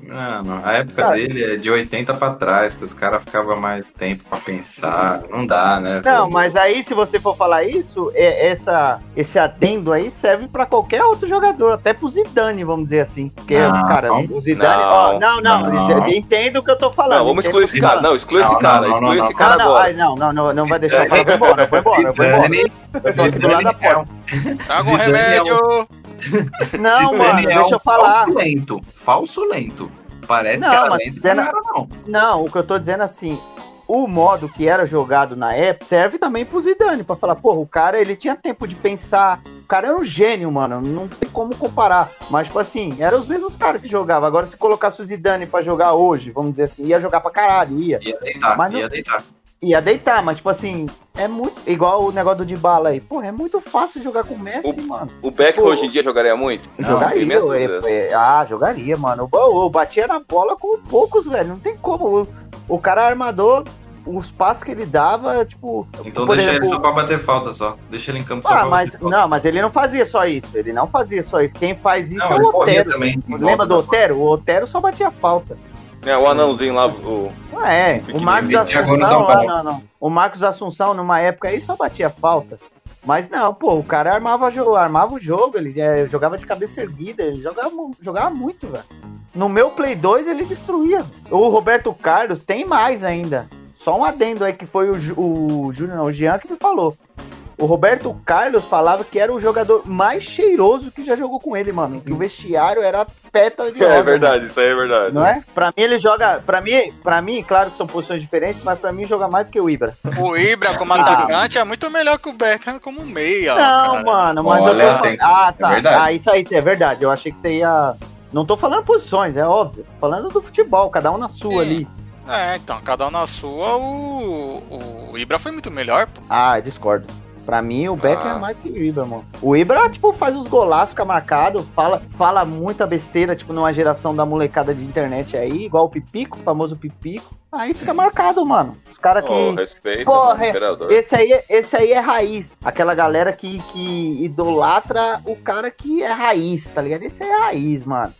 Não, não. A época Cara. dele é de 80 pra trás, que os caras ficavam mais tempo pra pensar. Não dá, né? Não, mas aí se você for falar isso, é, essa, esse adendo aí serve pra qualquer outro jogador, até pro Zidane, vamos dizer assim. Porque, Não, cara, o Zidane. não, ó, não, não, não. entenda o que eu tô falando. Não, vamos excluir esse cara. Não, exclui esse cara, não, não, exclui não, esse cara Ah, não, agora. não, não, não, não vai deixar. Vou embora, vou embora, vou embora. Zidane, é um- Traga um é remédio! Não, Zidane mano, é deixa eu falar. Falso lento. Falso lento. Parece Não, que era lento, dizendo- não era não. Não, o que eu tô dizendo assim, o modo que era jogado na época serve também pro Zidane, pra falar, porra, o cara, ele tinha tempo de pensar, o cara era um gênio, mano, não tem como comparar, mas, tipo assim, eram os mesmos caras que jogavam, agora se colocasse o Zidane pra jogar hoje, vamos dizer assim, ia jogar pra caralho, ia, Ia deitar, Mas não- ia deitar. Ia deitar, mas, tipo assim, é muito, igual o negócio do Dybala aí, porra, é muito fácil jogar com o Messi, mano. O Beck Pô. hoje em dia jogaria muito? Não, jogaria, minhas é, é, ah, jogaria, mano. O, o batia na bola com poucos, velho. Não tem como. O, o cara armador, os passos que ele dava, tipo. Então deixa exemplo, ele só pra bater falta só. Deixa ele em campo só Ah, pra mas bater falta. não, mas ele não fazia só isso. Ele não fazia só isso. Quem faz isso Não, é o Otero. também, em Lembra do Otero? O Otero só batia falta. É, o anãozinho lá, o. É, o Marcos Assunção, ah, não, não. O Marcos Assunção, numa época aí, só batia falta. Mas não, pô, o cara armava, armava o jogo, ele é, jogava de cabeça erguida, ele jogava, jogava muito, velho. No meu Play 2 ele destruía. O Roberto Carlos tem mais ainda. Só um adendo aí que foi o, o Júnior, não, o Jean que me falou. O Roberto Carlos falava que era o jogador mais cheiroso que já jogou com ele, mano. Que o vestiário era pétala de rosa. É mano. verdade, isso aí é verdade. Não é? Pra mim ele joga. Pra mim, pra mim, claro que são posições diferentes, mas pra mim joga mais do que o Ibra. O Ibra como Ah. atacante é muito melhor que o Beckham como meia. não, cara. mano, mas Olha, eu tô falando. Ah, é tá. verdade. ah, isso aí é verdade. Eu achei que você ia. Não tô falando posições, é óbvio. Tô falando do futebol, cada um na sua Sim. ali. É, então, cada um na sua, o, o Ibra foi muito melhor. pô. Ah, discordo. Pra mim, o Becker Ah. é mais que o Ibra, mano. O Ibra, tipo, faz os golaços, fica marcado, fala, fala muita besteira, tipo, numa geração da molecada de internet aí, igual o Pipico, o famoso Pipico. Aí fica marcado, mano. Os caras que. Oh, respeito, Porra, imperador. Esse aí, é- esse aí é raiz. Aquela galera que, que idolatra o cara que é raiz, tá ligado? Esse aí é raiz, mano.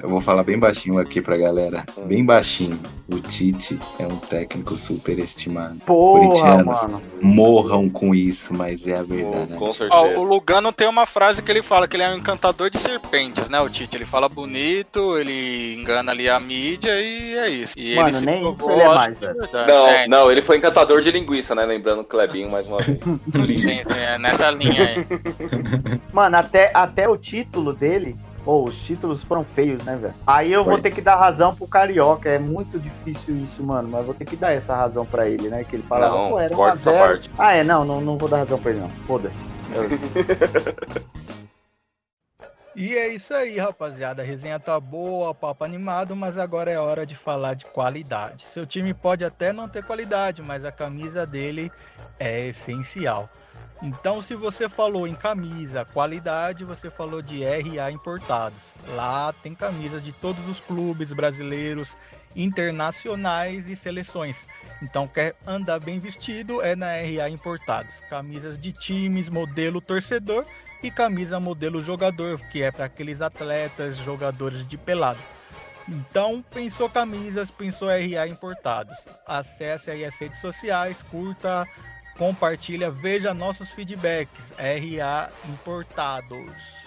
Eu vou falar bem baixinho aqui pra galera. Bem baixinho. O Tite é um técnico superestimado. Porra, Corintianos. mano. Morram com isso, mas é a verdade. Com Ó, certeza. o Lugano tem uma frase que ele fala que ele é um encantador de serpentes, né, o Tite? Ele fala bonito, ele engana ali a mídia e é isso. E Mano, ele se nem provou, ele é mais, velho. Não, É, não, ele foi encantador de linguiça, né? Lembrando o Clebinho mais uma vez. sim, é nessa linha aí. Mano, até, até o título dele. Pô, os títulos foram feios, né, velho? Aí eu vou Foi. ter que dar razão pro Carioca. É muito difícil isso, mano. Mas vou ter que dar essa razão pra ele, né? Que ele falava, Não, pô, era 1x0. parte. Ah, é, não, não, não vou dar razão pra ele, não. Foda-se. Eu- E é isso aí, rapaziada. A resenha tá boa, papo animado, mas agora é hora de falar de qualidade. Seu time pode até não ter qualidade, mas a camisa dele é essencial. Então, se você falou em camisa, qualidade, você falou de RA importados. Lá tem camisas de todos os clubes brasileiros, internacionais e seleções. Então, quer andar bem vestido é na RA Importados. Camisas de times, modelo torcedor e camisa modelo jogador, que é para aqueles atletas, jogadores de pelado. Então, pensou camisas, pensou RA Importados. Acesse aí as redes sociais, curta, compartilha, veja nossos feedbacks. RA Importados.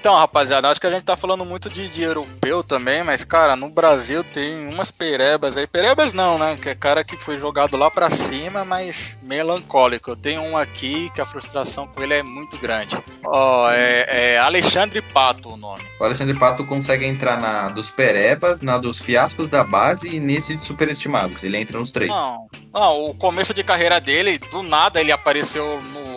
Então, rapaziada, acho que a gente tá falando muito de, de europeu também, mas, cara, no Brasil tem umas perebas aí. Perebas não, né? Que é cara que foi jogado lá pra cima, mas melancólico. Eu tenho um aqui que a frustração com ele é muito grande. Ó, é, é Alexandre Pato o nome. O Alexandre Pato consegue entrar na dos Perebas, na dos fiascos da base e nesse de superestimados. Ele entra nos três. Não, não, o começo de carreira dele, do nada ele apareceu no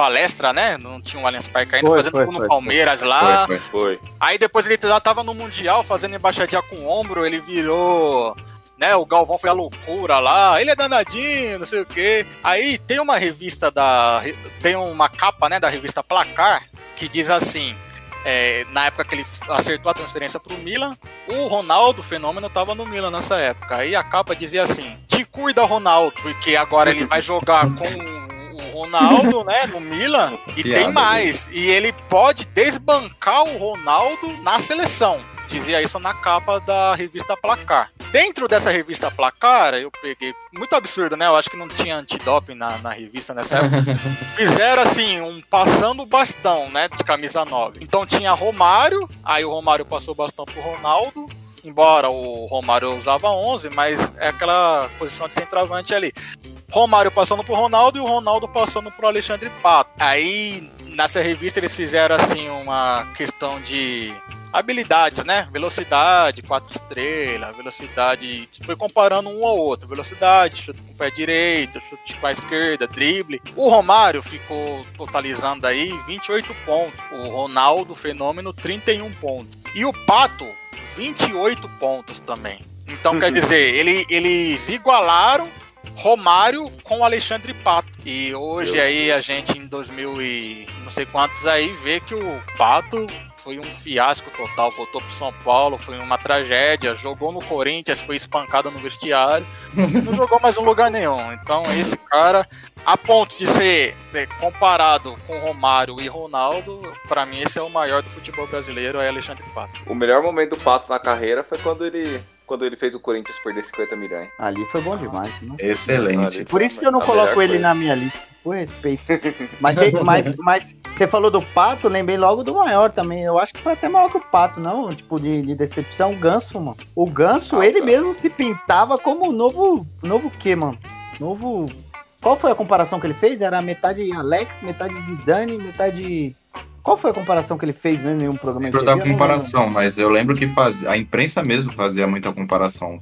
palestra, né? Não tinha o Allianz Parque ainda, Foi, fazendo foi, tudo foi, no Palmeiras lá. Foi, foi. Foi. Aí depois ele já tava no Mundial fazendo embaixadinha com o ombro, ele virou. Né, o Galvão foi a loucura lá, ele é danadinho, não sei o quê. Aí tem uma revista da. Tem uma capa, né, da revista Placar, que diz assim. é, na época que ele acertou a transferência pro Milan, o Ronaldo, o fenômeno, tava no Milan nessa época. Aí a capa dizia assim: Te cuida, Ronaldo, porque agora ele vai jogar com o Ronaldo, né, no Milan, e Piada, tem mais. E ele pode desbancar o Ronaldo na seleção. Dizia isso na capa da revista Placar. Dentro dessa revista Placar, eu peguei. Muito absurdo, né? Eu acho que não tinha antidoping na, na revista nessa época. Fizeram assim, um passando o bastão, né? De camisa 9. Então tinha Romário, aí o Romário passou o bastão pro Ronaldo. Embora o Romário usava 11, mas é aquela posição de centroavante ali. Romário passando pro Ronaldo e o Ronaldo passando pro Alexandre Pato. Aí, nessa revista, eles fizeram assim uma questão de habilidades, né? Velocidade, quatro estrelas, velocidade. Foi comparando um ao outro. Velocidade, chute com o pé direito, chute com a esquerda, drible. O Romário ficou totalizando aí 28 pontos. O Ronaldo, fenômeno, 31 pontos. E o Pato, 28 pontos também. Então, quer dizer, ele, eles igualaram Romário com Alexandre Pato. E hoje Meu aí a gente em 2000 e não sei quantos aí vê que o Pato foi um fiasco total, voltou pro São Paulo, foi uma tragédia, jogou no Corinthians, foi espancado no vestiário, não jogou mais em lugar nenhum. Então esse cara, a ponto de ser né, comparado com Romário e Ronaldo, pra mim esse é o maior do futebol brasileiro, é Alexandre Pato. O melhor momento do Pato na carreira foi quando ele, quando ele fez o Corinthians perder 50 milhões. Ali foi bom demais. nossa. Excelente. Por isso que eu não A coloco ele coisa. na minha lista, por respeito. Mas, mas, mas você falou do Pato, lembrei logo do maior também. Eu acho que foi até maior que o Pato, não? Tipo, de, de decepção, o Ganso, mano. O Ganso, Ah, ele tá. mesmo se pintava como o novo. Novo o quê, mano? Novo. Qual foi a comparação que ele fez? Era metade Alex, metade Zidane, metade. Qual foi a comparação que ele fez mesmo em um programa de lembro da não comparação, mas eu lembro que faz... a imprensa mesmo fazia muita comparação.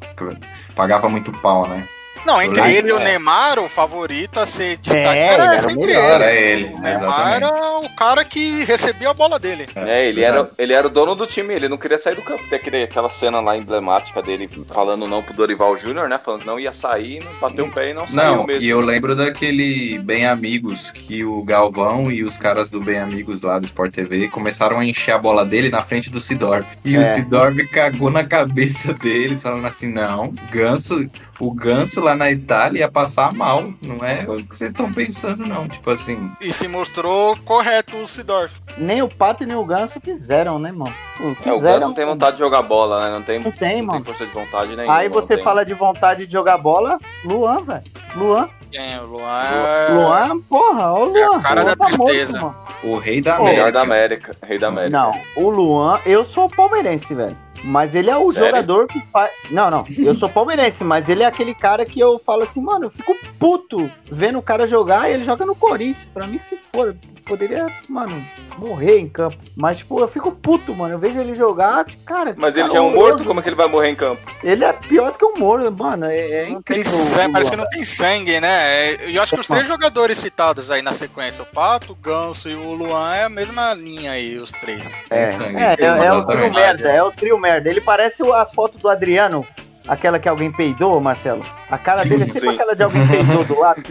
Pagava muito pau, né? Não, entre lembro, ele e o é. Neymar, o favorito a ser destaque É, ele era era o sempre melhor, ele. era ele, O Neymar exatamente. era o cara que recebia a bola dele. É, ele era, ele era o dono do time, ele não queria sair do campo. Tem aquele, aquela cena lá emblemática dele falando não pro Dorival Júnior, né? Falando que não ia sair, não bateu o pé e não, saiu Não, mesmo. e eu lembro daquele Bem Amigos que o Galvão e os caras do Bem Amigos lá do Sport TV começaram a encher a bola dele na frente do Sidorf. E É. o Sidorf cagou na cabeça deles, falando assim: não, Ganso, o Ganso lá na Itália ia passar mal. Não é o que vocês estão pensando, não. Tipo assim. E se mostrou correto o Sidorf. Nem o Pato e nem o Ganso quiseram, né, mano? Pô, É, o Quiseram. Ganso não tem vontade de jogar bola, né? Não tem, Não tem, mano. força de vontade nenhuma. Aí você não tem. fala de vontade de jogar bola, Luan, velho. Luan. Quem? é O Luan. é- Luan, porra, ó o É a Luan. cara o Luan da tá morto, tristeza. mano. O rei da Pô, Melhor América. da América. Rei da América. Não, o Luan, eu sou palmeirense, velho. Mas ele é o Sério? jogador que faz. Não, não, eu sou palmeirense, mas ele é aquele cara que eu falo assim, mano, eu fico puto vendo o cara jogar e ele joga no Corinthians. Pra mim que se for, poderia, mano, morrer em campo. Mas, tipo, eu fico puto, mano. Eu vejo ele jogar, tipo, cara. Mas ele já é um morto, como é que ele vai morrer em campo? Ele é pior do que um morto, mano. É, é incrível. sangue, parece que não tem sangue, né? É, Eu acho que os três jogadores citados aí na sequência, o Pato, o Ganso e o Luan, é a mesma linha aí, os três. É, sangue, é, é, é o trio merda, é o trio merda. Ele parece as fotos do Adriano, aquela que alguém peidou, Marcelo. A cara dele é sempre Sim. aquela de alguém peidou do lado.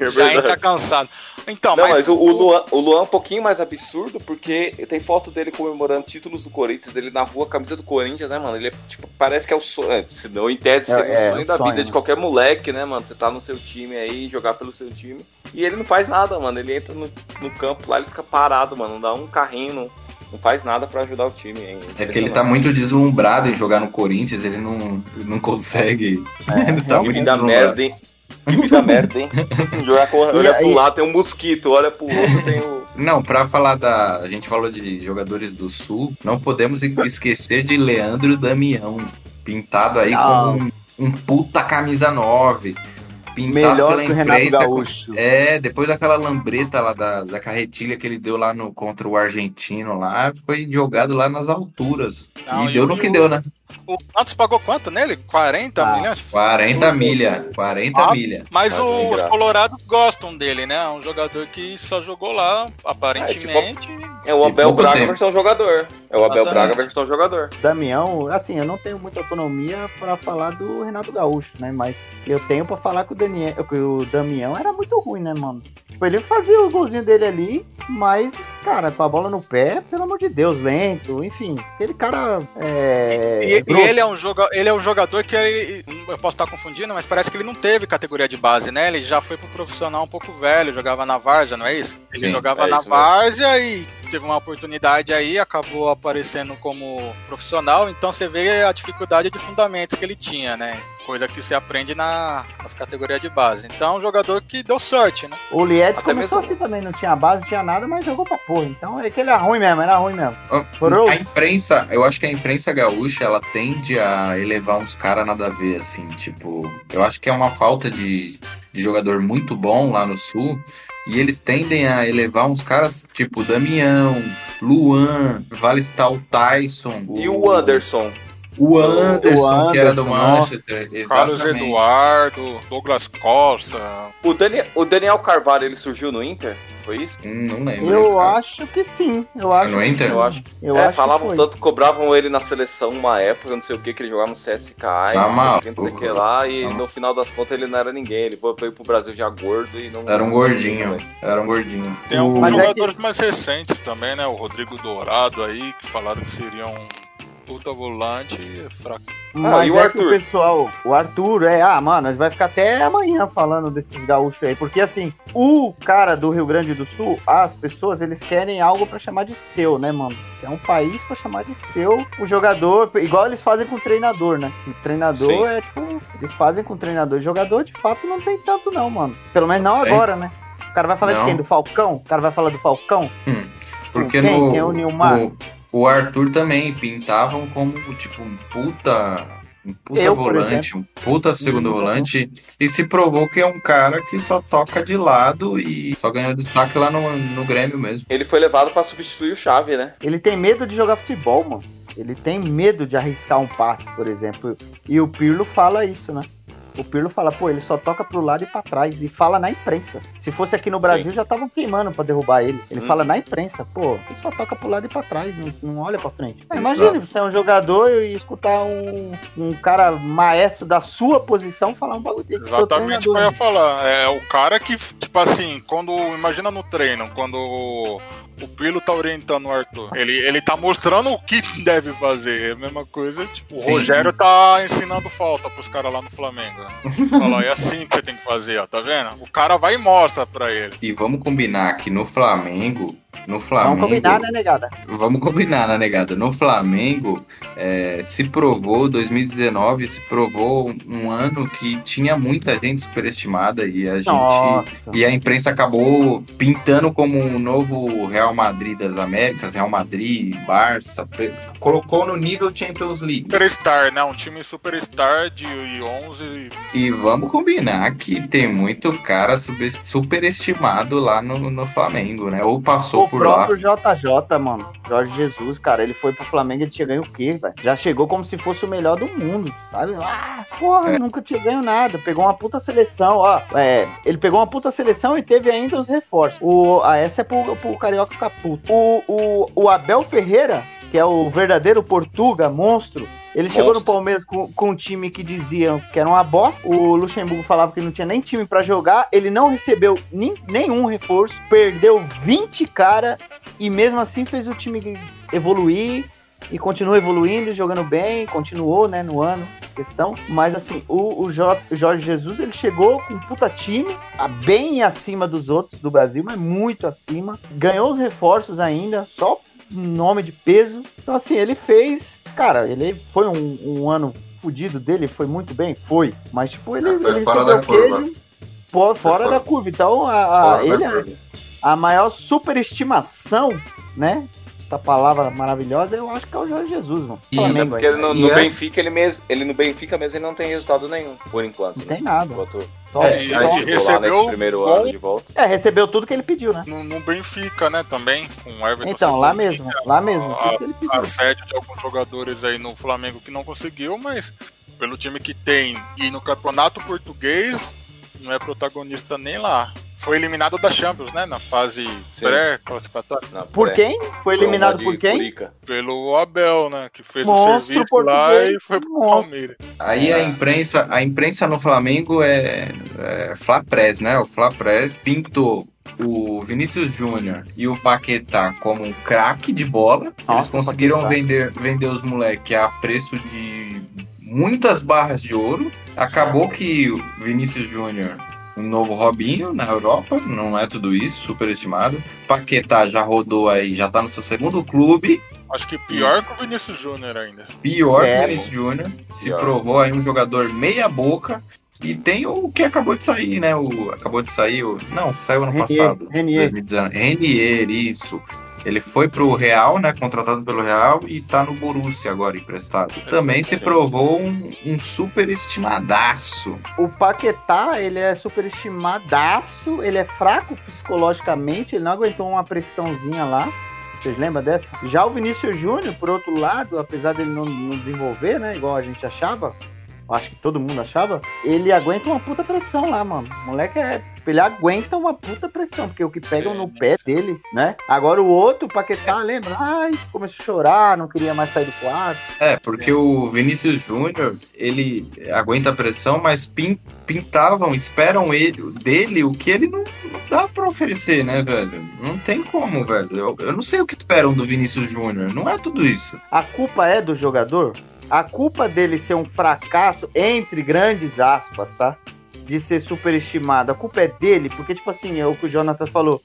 É Já entra cansado. Então, Não, mas, mas o, o Luan, o Luan é um pouquinho mais absurdo, porque tem foto dele comemorando títulos do Corinthians, dele na rua, camisa do Corinthians, né, mano? Ele é, tipo, parece que é o sonho. É, se não, em tese, É, seria é, o sonho da sonho, vida de né? qualquer moleque, né, mano? Você tá no seu time aí, jogar pelo seu time. E ele não faz nada, mano. Ele entra no, no campo lá, ele fica parado, mano. Não dá um carrinho, não, não faz nada pra ajudar o time. hein? É porque ele tá muito deslumbrado em jogar no Corinthians, ele não, não consegue. ele tá Que muito deslumbrado. merda, hein? Que vida merda, hein? Jogar com, olha pro lado tem um mosquito, olha pro outro tem o. Não, pra falar da. A gente falou de jogadores do Sul, não podemos esquecer de Leandro Damião. Pintado aí como um, um puta camisa 9. Melhor que o Renato. Gaúcho. É, depois daquela lambreta lá da, da carretilha que ele deu lá no, contra o argentino lá, foi jogado lá nas alturas. Não, e deu no que deu, né? O Santos pagou quanto nele? 40 Ah. milhões? 40 milha. 40 Ah, milha. Mas é o- os colorados gostam dele, né? É um jogador que só jogou lá, aparentemente. É o E Abel pouco Braga tempo. versão jogador. É o Abel Exatamente. Braga versão jogador. Damião, assim, eu não tenho muita autonomia pra falar do Renato Gaúcho, né? Mas eu tenho pra falar que o, Daniel, que o Damião era muito ruim, né, mano? Tipo, ele fazia o golzinho dele ali, mas, cara, com a bola no pé, pelo amor de Deus, lento, enfim. Aquele cara. É, E, e ele, é um joga, ele é um jogador que ele- eu posso estar confundindo, mas parece que ele não teve categoria de base, né? Ele já foi pro profissional um pouco velho, jogava na Várzea, não é isso? Ele Sim, jogava é na. Várzea e teve uma oportunidade aí, acabou aparecendo como profissional, então você vê a dificuldade de fundamentos que ele tinha, né? Coisa que você aprende na, nas categorias de base. Então, é um jogador que deu sorte, né? O Lied Até começou mesmo- assim também, não tinha base, não tinha nada, mas jogou pra porra. Então é que ele era ruim mesmo, era ruim mesmo. Foram- A imprensa, eu acho que a imprensa gaúcha, ela tende a elevar uns caras nada a ver, assim, tipo, eu acho que é uma falta de, de jogador muito bom lá no sul, E eles tendem a elevar uns caras tipo Damião, Luan, vale citar o Tyson. E o Anderson? O Anderson, O que era do Anderson, Manchester. Carlos. Eduardo, Douglas Costa. O, Dani, o Daniel Carvalho, ele surgiu no Inter? Foi isso? Hum, não lembro. Eu cara. acho que sim. Eu acho no que Inter? sim. Eu acho. Eu é, acho que falavam foi. tanto, cobravam ele na seleção uma época, não sei o que, que ele jogava no CSKA, Tá não sei o que, maluco. não sei o que lá, e Tá no final das contas ele não era ninguém. Ele foi, veio pro Brasil já gordo e não. Era um gordinho. Era um gordinho. Tem alguns Mas é jogadores mais recentes também, né? O Rodrigo Dourado aí, que falaram que seria um puta volante fraco. Mas e o é Arthur? que o pessoal, o Arthur, é, ah, mano, nós vai ficar até amanhã falando desses gaúchos aí, porque assim, o cara do Rio Grande do Sul, as pessoas, eles querem algo pra chamar de seu, né, mano? É um país pra chamar de seu o jogador, igual eles fazem com o treinador, né? O treinador Sim. é tipo, eles fazem com o treinador. O jogador, de fato, não tem tanto não, mano. Pelo menos não agora, né? O cara vai falar de Não. quem? Do Falcão? O cara vai falar do Falcão? Porque Quem? no. Quem é o Nilmar? o, o Arthur também pintavam como, tipo, um puta. Um puta Eu, volante, um puta segundo Uhum. volante. E se provou que é um cara que só toca de lado e só ganhou destaque lá no, no Grêmio mesmo. Ele foi levado pra substituir o Chave, né? Ele tem medo de jogar futebol, mano. Ele tem medo de arriscar um passe, por exemplo. E o Pirlo fala isso, né? O Pirlo fala, pô, ele só toca pro lado e pra trás. E fala na imprensa. Se fosse aqui no Brasil, já estavam queimando pra derrubar ele. Ele Hum. fala na imprensa, pô, ele só toca pro lado e pra trás, não, não olha pra frente. Mas imagina, você é um jogador e escutar um, um cara maestro da sua posição falar um bagulho desse. Exatamente o que eu ia falar. É o cara que, tipo assim, quando. Imagina no treino, quando o Pilo tá orientando o Arthur. Ele, ele tá mostrando o que deve fazer. É a mesma coisa, tipo, Sim. o Rogério tá ensinando falta pros caras lá no Flamengo. Fala, é assim que você tem que fazer, ó, tá vendo? O cara vai e mostra pra ele. E vamos combinar que no Flamengo. No Flamengo. Vamos combinar, né, negada? Vamos combinar, né, negada? No Flamengo, é, se provou, 2019, se provou um ano que tinha muita gente superestimada e a gente. Nossa. E a imprensa acabou pintando como um novo Real Madrid das Américas, Real Madrid, Barça, colocou no nível Champions League. Superstar, né? Um time superstar de 11. E vamos combinar que tem muito cara superestimado lá no, no Flamengo, né? Ou passou O lá. próprio JJ, mano. Jorge Jesus, cara, ele foi pro Flamengo, ele tinha ganho o quê, velho? Já chegou como se fosse o melhor do mundo, sabe? Ah, porra, É. nunca tinha ganho nada. Pegou uma puta seleção, ó. É, ele pegou uma puta seleção e teve ainda os reforços. O, a essa é pro, pro Carioca ficar puto. O, o, o Abel Ferreira, que é o verdadeiro Portuga, monstro, ele chegou no. Palmeiras com, com um time que diziam que era uma bosta. O Luxemburgo falava que não tinha nem time pra jogar. Ele não recebeu nin- nenhum reforço. Perdeu 20 cara e mesmo assim fez o time evoluir. E continua evoluindo, jogando bem, continuou, né, no ano, questão. Mas assim, o, o Jo- o Jorge Jesus, ele chegou com um puta time, bem acima dos outros do Brasil, mas muito acima. Ganhou os reforços ainda, só nome de peso. Então, assim, ele fez. Cara, ele foi um, um ano fudido dele, foi muito bem? Foi. Mas, tipo, ele, foi ele fora recebeu da curva. queijo pô, fora da curva. Então, a, a- ele, curva. a maior superestimação, né? Essa palavra maravilhosa, eu acho que é o Jorge Jesus, mano. E- Flamengo Porque ele no, no é- Benfica, ele mesmo. Ele no Benfica mesmo ele não tem resultado nenhum, por enquanto. Não né? tem nada. Botou- Só- É, só- recebeu primeiro ano de volta. É, recebeu tudo que ele pediu, né? no, no Benfica, né? Também, com o Everton. Então, lá mesmo, lá mesmo, a- tudo que ele pediu. assédio de alguns jogadores aí no Flamengo que não conseguiu, mas pelo time que tem e no campeonato português não é protagonista nem lá. Foi eliminado da Champions, né? Na fase pré-classificatória. Por pré. quem? Foi eliminado por quem? Curica. Pelo Abel, né? Que fez Monstro o serviço lá português, e foi pro monstro. Palmeiras. Aí a imprensa, a imprensa no Flamengo é, é Flapress, né? O Flapress pintou o Vinícius Júnior e o Paquetá como um craque de bola. Eles Nossa, conseguiram Paquetá. vender, vender os moleques a preço de muitas barras de ouro. Acabou que o Vinícius Júnior, um novo Robinho na Europa, não é tudo isso, superestimado. Paquetá já rodou aí, já tá no seu segundo clube. Acho que pior que o Vinícius Júnior ainda. Pior É, que o Vinícius Júnior. Se Pior. provou aí um jogador meia boca. E tem o que acabou de sair, né? O, acabou de sair o. Não, saiu ano Renier, passado. Renier. 2019. Renier, isso. Ele foi pro Real, né? Contratado pelo Real e tá no Borussia agora, emprestado. Também se provou um, um super estimadaço. O Paquetá, ele é super estimadaço, ele é fraco psicologicamente, ele não aguentou uma pressãozinha lá. Vocês lembram dessa? Já o Vinícius Júnior, por outro lado, apesar dele não, não desenvolver, né? Igual a gente achava, acho que todo mundo achava, ele aguenta uma puta pressão lá, mano. O moleque é. Ele aguenta uma puta pressão, porque o que pegam no pé dele, né? Agora o outro, o Paquetá, lembra? Ai, começou a chorar, não queria mais sair do quarto. É, porque o Vinícius Júnior, ele aguenta a pressão, mas pin- pintavam, esperam ele, dele o que ele não, não dá pra oferecer, né, velho? Não tem como, velho. Eu, eu não sei o que esperam do Vinícius Júnior. Não é tudo isso. A culpa é do jogador? A culpa dele ser um fracasso, entre grandes aspas, tá? De ser superestimado. A culpa é dele, porque, tipo assim, é o que o Jonathan falou.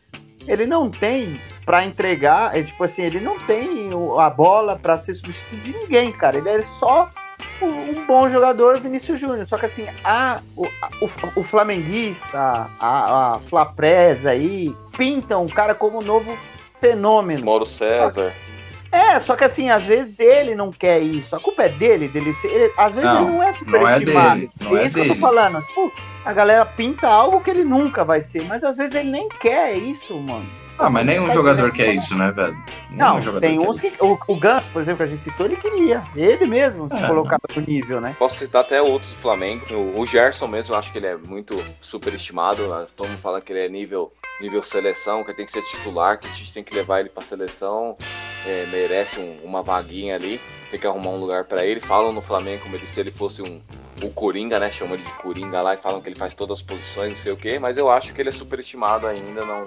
Ele não tem pra entregar, é, tipo assim, ele não tem a bola pra ser substituto de ninguém, cara. Ele é só um bom jogador, Vinícius Júnior. Só que assim, a, o, o, o flamenguista, a, a Flapresa aí, pintam o cara como um novo fenômeno. Mauro César. É, só que assim, às vezes ele não quer isso. A culpa é dele, dele ser. ele- às vezes Não, ele não é não é superestimado. dele, não é é isso que eu tô dele. falando. Tipo, a galera pinta algo que ele nunca vai ser, mas às vezes ele nem quer isso, mano. Ah, mas nenhum tá jogador quer isso, né, velho? Nenhum Não, tem uns que. O, o Ganso, por exemplo, que a gente citou, ele queria. Ele mesmo se É, colocava no nível, né? Posso citar até outros do Flamengo. O, o Gerson mesmo, eu acho que ele é muito superestimado. Todo mundo fala que ele é nível, nível seleção, que ele tem que ser titular, que a gente tem que levar ele pra seleção. é, merece um- uma vaguinha ali. Tem que arrumar um lugar pra ele. Falam no Flamengo como ele, se ele fosse um. O Coringa, né? Chamam ele de Coringa lá e falam que ele faz todas as posições, não sei o quê. Mas eu acho que ele é superestimado ainda, não,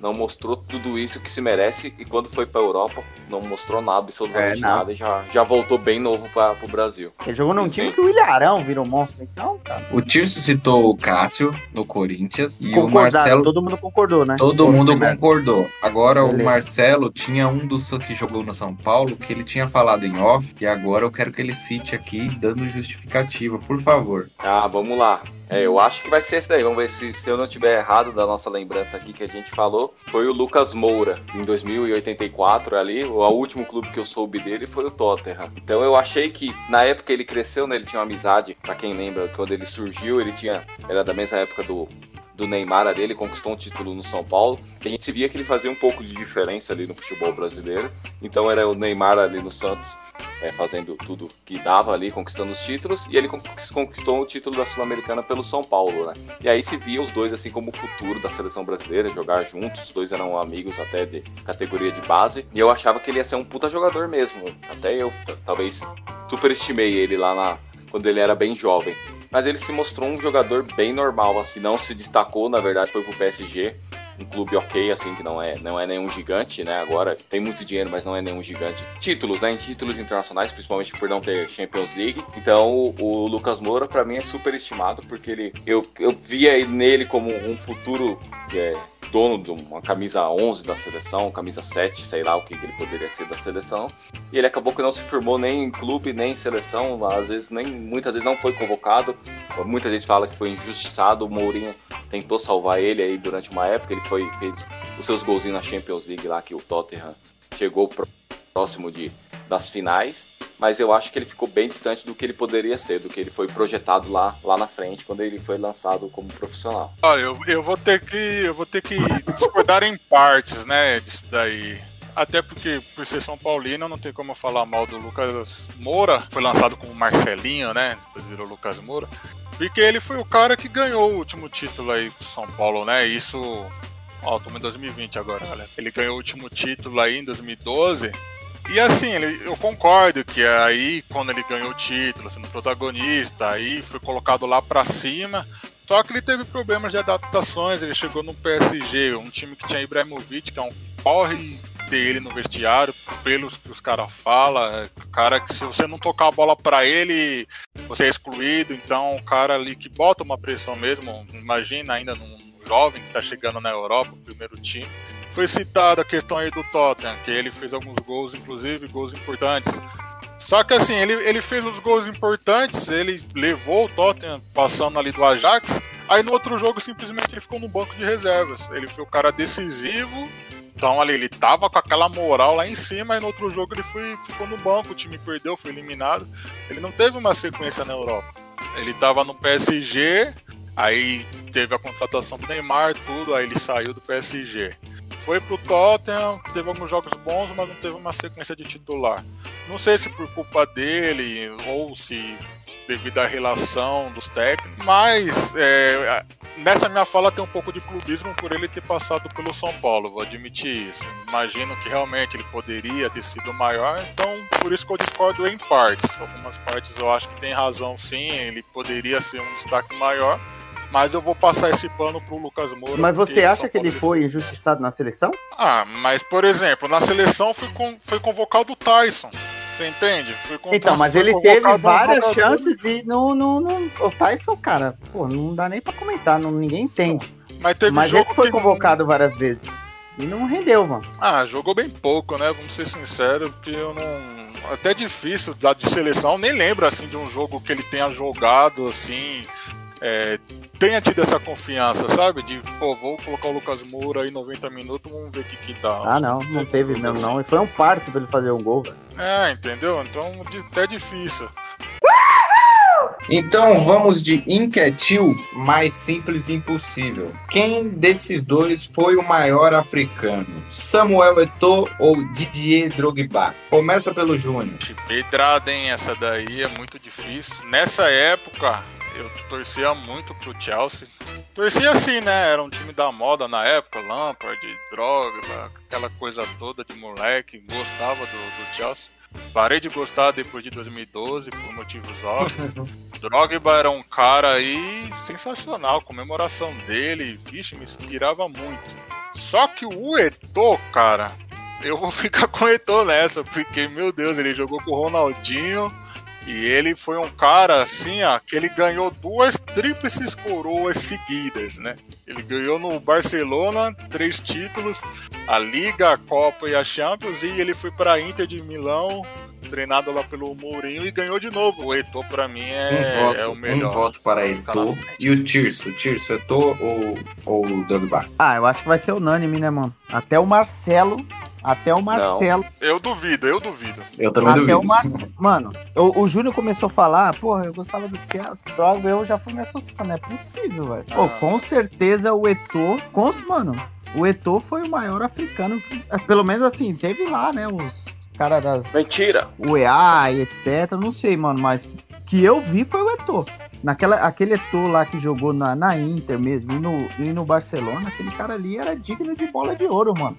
não mostrou tudo isso que se merece. E quando foi pra Europa, não mostrou nada, absolutamente É, nada. E já, já voltou bem novo pra, pro Brasil. Ele jogou num Sim. time que o Ilharão virou monstro. Então, cara. O Tirso citou o Cássio no Corinthians e o Marcelo. todo mundo concordou, né? Todo mundo concordou. Agora Beleza. o Marcelo tinha um dos que jogou no São Paulo que ele tinha falado em off e agora eu quero que ele cite aqui dando justificativa, por favor. Ah, vamos lá. É, eu acho que vai ser esse daí. Vamos ver se, se eu não tiver errado da nossa lembrança aqui que a gente falou. Foi o Lucas Moura, em 2084 ali. O, o último clube que eu soube dele foi o Tottenham. Então eu achei que na época ele cresceu, né? Ele tinha uma amizade, pra quem lembra, quando ele surgiu, ele tinha. Era da mesma época do, do Neymar ali, ele conquistou um título no São Paulo. E a gente via que ele fazia um pouco de diferença ali no futebol brasileiro. Então era o Neymar ali no Santos, é, fazendo tudo que dava ali, conquistando os títulos. E ele conquis- conquistou o título da Sul-Americana pelo São Paulo, né? E aí se via os dois assim como o futuro da seleção brasileira, jogar juntos. Os dois eram amigos até de categoria de base. E eu achava que ele ia ser um puta jogador mesmo. Até eu, talvez, superestimei ele lá na, quando ele era bem jovem. Mas ele se mostrou um jogador bem normal, assim, não se destacou, na verdade, foi pro PSG, um clube ok, assim, que não é, não é nenhum gigante, né? Agora tem muito dinheiro, mas não é nenhum gigante. Títulos, né? Em títulos internacionais, principalmente por não ter Champions League. Então o, o Lucas Moura, pra mim, é super estimado, porque ele eu, eu via nele como um futuro é, dono de uma camisa 11 da seleção, camisa 7, sei lá o que, ele poderia ser da seleção. E ele acabou que não se firmou nem em clube, nem em seleção, às vezes nem muitas vezes não foi convocado. Muita gente fala que foi injustiçado, o Mourinho tentou salvar ele aí durante uma época, ele foi fez os seus golzinhos na Champions League lá que o Tottenham chegou pró- próximo de das finais, mas eu acho que ele ficou bem distante do que ele poderia ser, do que ele foi projetado lá lá na frente quando ele foi lançado como profissional. Olha, eu, eu vou ter que. Eu vou ter que discordar em partes, né, disso daí. Até porque, por ser São Paulino, não tem como eu falar mal do Lucas Moura. Foi lançado como Marcelinho, né? Depois virou Lucas Moura. Porque ele foi o cara que ganhou o último título aí do São Paulo, né? Isso. Ó, estamos em 2020 agora, galera. Ele ganhou o último título aí em 2012. E assim, ele- eu concordo que aí, quando ele ganhou o título, sendo protagonista, aí foi colocado lá pra cima. Só que ele teve problemas de adaptações, ele chegou no PSG, um time que tinha Ibrahimovic, que é um corre dele no vestiário, pelos que os caras falam, cara que se você não tocar a bola pra ele, você é excluído, então um cara ali que bota uma pressão mesmo, imagina ainda num jovem que tá chegando na Europa, o primeiro time. Foi citada a questão aí do Tottenham, que ele fez alguns gols, inclusive gols importantes. Só que assim, ele, ele fez os gols importantes, ele levou o Tottenham passando ali do Ajax, aí no outro jogo simplesmente ele ficou no banco de reservas. Ele foi o cara decisivo, Então ali, ele tava com aquela moral lá em cima e no outro jogo ele foi, ficou no banco, o time perdeu, foi eliminado. Ele não teve uma sequência na Europa. Ele tava no PSG, aí teve a contratação do Neymar, tudo, aí ele saiu do PSG. Foi pro Tottenham, teve alguns jogos bons, mas não teve uma sequência de titular. Não sei se por culpa dele ou se devido à relação dos técnicos, mas é, nessa minha fala tem um pouco de clubismo por ele ter passado pelo São Paulo, vou admitir isso. Imagino que realmente ele poderia ter sido maior, então por isso que eu discordo em partes. Algumas partes eu acho que tem razão sim, ele poderia ser um destaque maior, mas eu vou passar esse pano pro Lucas Moura. Mas você acha que ele foi injustiçado na seleção? Ah, mas por exemplo, na seleção foi, com, foi convocado o Tyson. Você entende? então, mas ele teve várias chances e não, não, não. O Tyson, cara, pô, não dá nem pra comentar, não, ninguém entende. Mas, teve mas ele foi convocado não... várias vezes. E não rendeu, mano. Ah, jogou bem pouco, né? Vamos ser sinceros, porque eu não. Até difícil da de seleção, nem lembro assim de um jogo que ele tenha jogado assim é, tenha tido essa confiança, sabe? De, pô, vou colocar o Lucas Moura aí 90 minutos, vamos ver o que, que dá. Ah, não, não teve mesmo, assim. não. E foi um parto pra ele fazer um gol, velho. É, entendeu? Então, até difícil. Então vamos de Inquietil, mais simples impossível. Quem desses dois foi o maior africano? Samuel Eto'o ou Didier Drogba? Começa pelo Júnior. Pedrada, hein? Essa daí é muito difícil. Nessa época, eu torcia muito pro Chelsea. Torcia assim, né? Era um time da moda na época, Lampard, droga, aquela coisa toda de moleque, gostava do, do Chelsea. Parei de gostar depois de 2012 por motivos óbvios. Drogba era um cara aí sensacional, comemoração dele, vixe, me inspirava muito. Só que o Eto'o, cara, eu vou ficar com o Eto'o nessa, porque, meu Deus, ele jogou com o Ronaldinho, e ele foi um cara assim, ó, que ele ganhou duas tríplices coroas seguidas, né? Ele ganhou no Barcelona três títulos, a Liga, a Copa e a Champions, e ele foi para a Inter de Milão, treinado lá pelo Mourinho e ganhou de novo. O Eto'o para mim é, um voto, é o melhor. Um voto para Eto'o. E o Tirso? Tirso, Eto'o ou, ou o Drogba? Ah, eu acho que vai ser unânime, né, mano? Até o Marcelo até o Marcelo. Não. Eu duvido, eu duvido. Eu também Até duvido. O Marce... Mano, o, o Júnior começou a falar, porra, eu gostava do Chelsea, droga, eu já fui me associando. Não é possível, velho. Ah. Pô, com certeza o Eto'o, com... mano, o Eto'o foi o maior africano, pelo menos assim, teve lá, né, os cara das... Mentira! O EA e etc, não sei, mano, mas que eu vi foi o Eto'o. Naquela, aquele Eto'o lá que jogou na, na Inter mesmo e no, e no Barcelona, aquele cara ali era digno de bola de ouro, mano.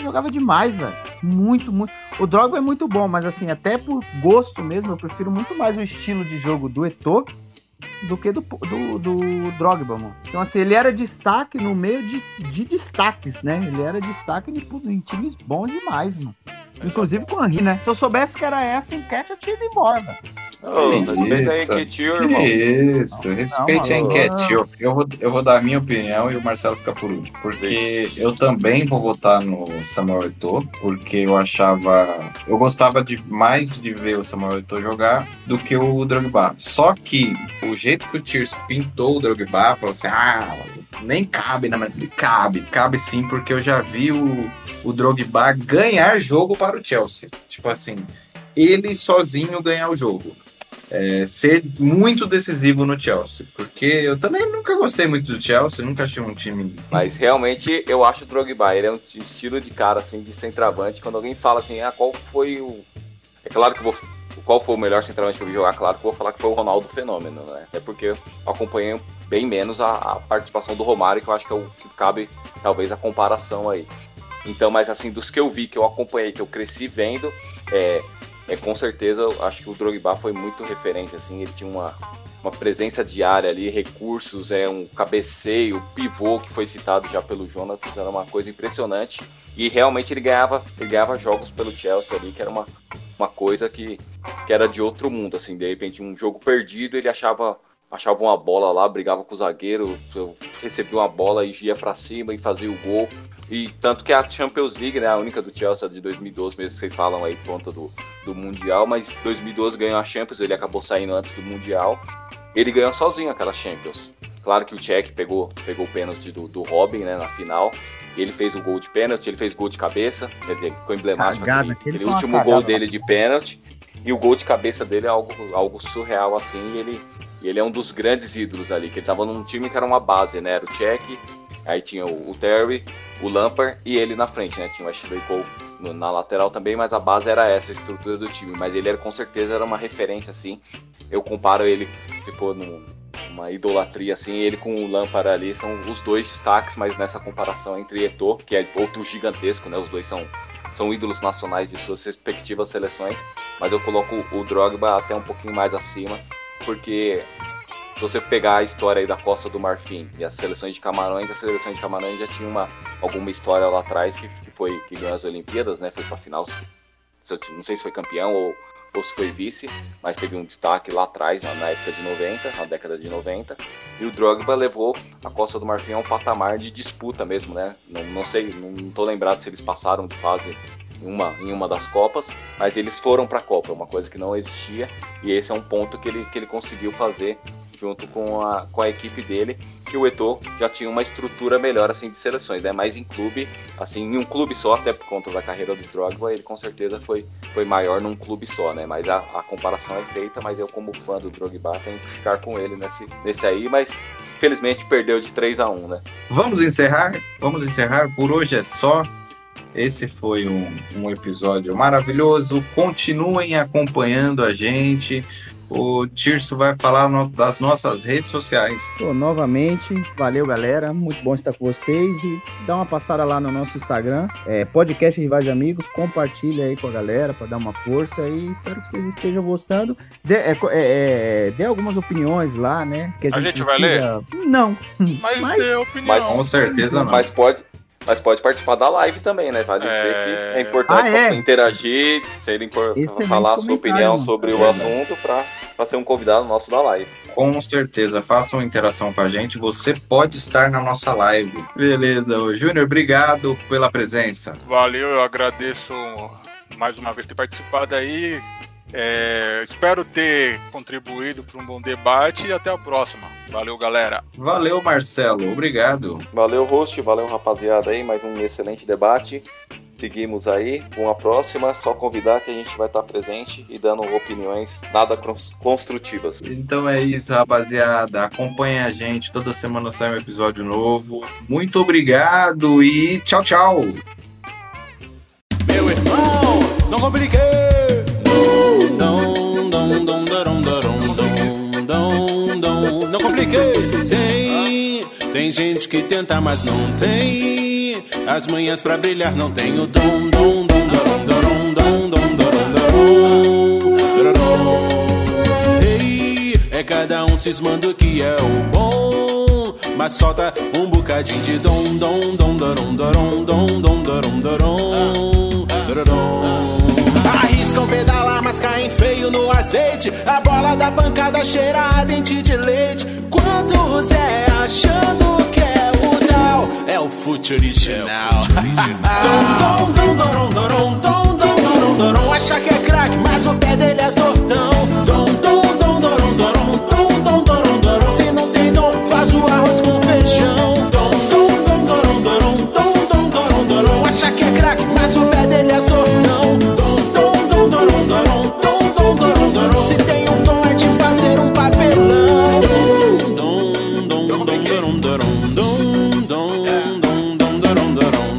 Jogava demais, velho. Muito, muito. O Drogba é muito bom, mas assim, até por gosto mesmo, eu prefiro muito mais o estilo de jogo do Eto'o do que do, do, do Drogba, mano. Então, assim, ele era destaque no meio de, de destaques, né? Ele era destaque em, em times bons demais, mano. Inclusive com o Henry, né? Se eu soubesse que era essa enquete, eu tinha ido embora, velho. Oh, respeita a Enquetil, irmão. Isso, respeite não, a Enquetil. Eu vou, eu vou dar a minha opinião e o Marcelo fica por último. Porque eu também vou votar no Samuel Eto'o, porque eu achava... Eu gostava de, mais de ver o Samuel Eto'o jogar do que o Drogba. Só que o jeito que o Tiers pintou o Drogba, falou assim, ah, nem cabe na minha... Cabe, cabe sim, porque eu já vi o, o Drogba ganhar jogo para o Chelsea. Tipo assim, ele sozinho ganhar o jogo é, ser muito decisivo no Chelsea. Porque eu também nunca gostei muito do Chelsea, nunca achei um time. Mas realmente eu acho o Drogba, ele é um estilo de cara assim, de centroavante. Quando alguém fala assim, ah, qual foi o. É claro que vou. Qual foi o melhor centroavante que eu vi jogar? Claro que eu vou falar que foi o Ronaldo Fenômeno, né? É porque eu acompanhei bem menos a, a participação do Romário, que eu acho que é o que cabe, talvez, a comparação aí. Então, mas assim, dos que eu vi, que eu acompanhei, que eu cresci vendo, é, é, com certeza acho que o Drogba foi muito referente, assim, ele tinha uma, uma presença diária ali, recursos, é um cabeceio, pivô que foi citado já pelo Jonas, era uma coisa impressionante. E realmente ele ganhava, ele ganhava jogos pelo Chelsea ali, que era uma, uma coisa que, que era de outro mundo, assim, de repente um jogo perdido, ele achava achava uma bola lá, brigava com o zagueiro, recebia uma bola e ia para cima e fazia o gol. E tanto que a Champions League, né, a única do Chelsea de 2012, mesmo que vocês falam aí conta do, do Mundial, mas 2012 ganhou a Champions, ele acabou saindo antes do Mundial. Ele ganhou sozinho aquela Champions. Claro que o Czech pegou, pegou o pênalti do, do Robin né, na final, Ele fez o gol de pênalti, ele fez gol de cabeça, quer dizer, ficou emblemático Cagada, aquele, aquele último cagada, gol dele de pênalti. E o gol de cabeça dele é algo, algo surreal, assim. Ele, ele é um dos grandes ídolos ali, que ele tava num time que era uma base, né? Era o Check, aí tinha o, o Terry, o Lampard e ele na frente, né? Tinha o Ashley Cole na lateral também, mas a base era essa, a estrutura do time. Mas ele era com certeza era uma referência, assim. Eu comparo ele, se for num- uma idolatria assim, ele com o Lampard ali são os dois destaques, mas nessa comparação entre Eto'o, que é outro gigantesco, né? Os dois são, são ídolos nacionais de suas respectivas seleções, mas eu coloco o Drogba até um pouquinho mais acima, porque se você pegar a história aí da Costa do Marfim e as seleções de Camarões, a seleção de Camarões já tinha uma, alguma história lá atrás que, que foi que ganhou as Olimpíadas, né? Foi pra final, não sei se foi campeão ou, ou se foi vice, mas teve um destaque lá atrás, na, época de 90, na década de 90. E o Drogba levou a Costa do Marfim a um patamar de disputa mesmo, né? Não, não sei, não tô lembrado se eles passaram de fase em uma, em uma das Copas, mas eles foram para a Copa, uma coisa que não existia, e esse é um ponto que ele, que ele conseguiu fazer junto com a, com a equipe dele, que o Eto'o já tinha uma estrutura melhor assim de seleções, né? Mas em clube, assim, em um clube só, até por conta da carreira do Drogba, ele com certeza foi, foi maior num clube só, né? Mas a, a comparação é feita, mas eu como fã do Drogba tenho que ficar com ele nesse, nesse aí, mas infelizmente perdeu de 3 a 1 né? Vamos encerrar? Vamos encerrar. Por hoje é só. Esse foi um, um episódio maravilhoso. Continuem acompanhando a gente. O Tirso vai falar no- das nossas redes sociais. Pô, novamente, valeu galera, muito bom estar com vocês e dá uma passada lá no nosso Instagram, é, podcast Rivais de Amigos, compartilha aí com a galera para dar uma força e espero que vocês estejam gostando. Dê, é, é, é, dê algumas opiniões lá, né? Que a A gente, gente vai precisa- Não. Mas, Mas- dê opinião. Mas, Com certeza não. Mas pode, mas pode participar da live também, né? Vale dizer É. que é importante Ah, é? interagir, ser impor- Excelente falar a sua opinião sobre o É. assunto para ser um convidado nosso da live. Com certeza, façam interação com a gente. Você pode estar na nossa live. Beleza, Júnior, obrigado pela presença. Valeu, eu agradeço mais uma vez ter participado aí. É, espero ter contribuído para um bom debate e até a próxima. Valeu, galera. Valeu, Marcelo, obrigado. Valeu, host, valeu, rapaziada aí, mais um excelente debate. Seguimos aí com a próxima, só convidar que a gente vai estar presente e dando opiniões nada cons- construtivas. Então é isso, rapaziada. Acompanhe a gente. Toda semana sai um episódio novo. Muito obrigado e tchau, tchau. Meu irmão, não compliquei. Dom, darom, darom, dom, dom, dom. Não compliquei. Tem, tem gente que tenta, mas não tem. As manhãs pra brilhar não tem o dom, dom, dom, darom, darom, dom, dom, darom, darom, darom. Ei, é cada um cismando que é o bom. Mas falta um bocadinho de dom, dom, dom, darom, darom, dom, dom, darom, darom, darom. Arriscam pedalar, mas caem feio no azeite. A bola da pancada cheira a dente de leite. Quantos é achando que é o tal? É o fute original. Dom, dom, dom, dorom, dorom, dom, dom, dorom, dorom. Acha que é craque, mas o pé dele é dom,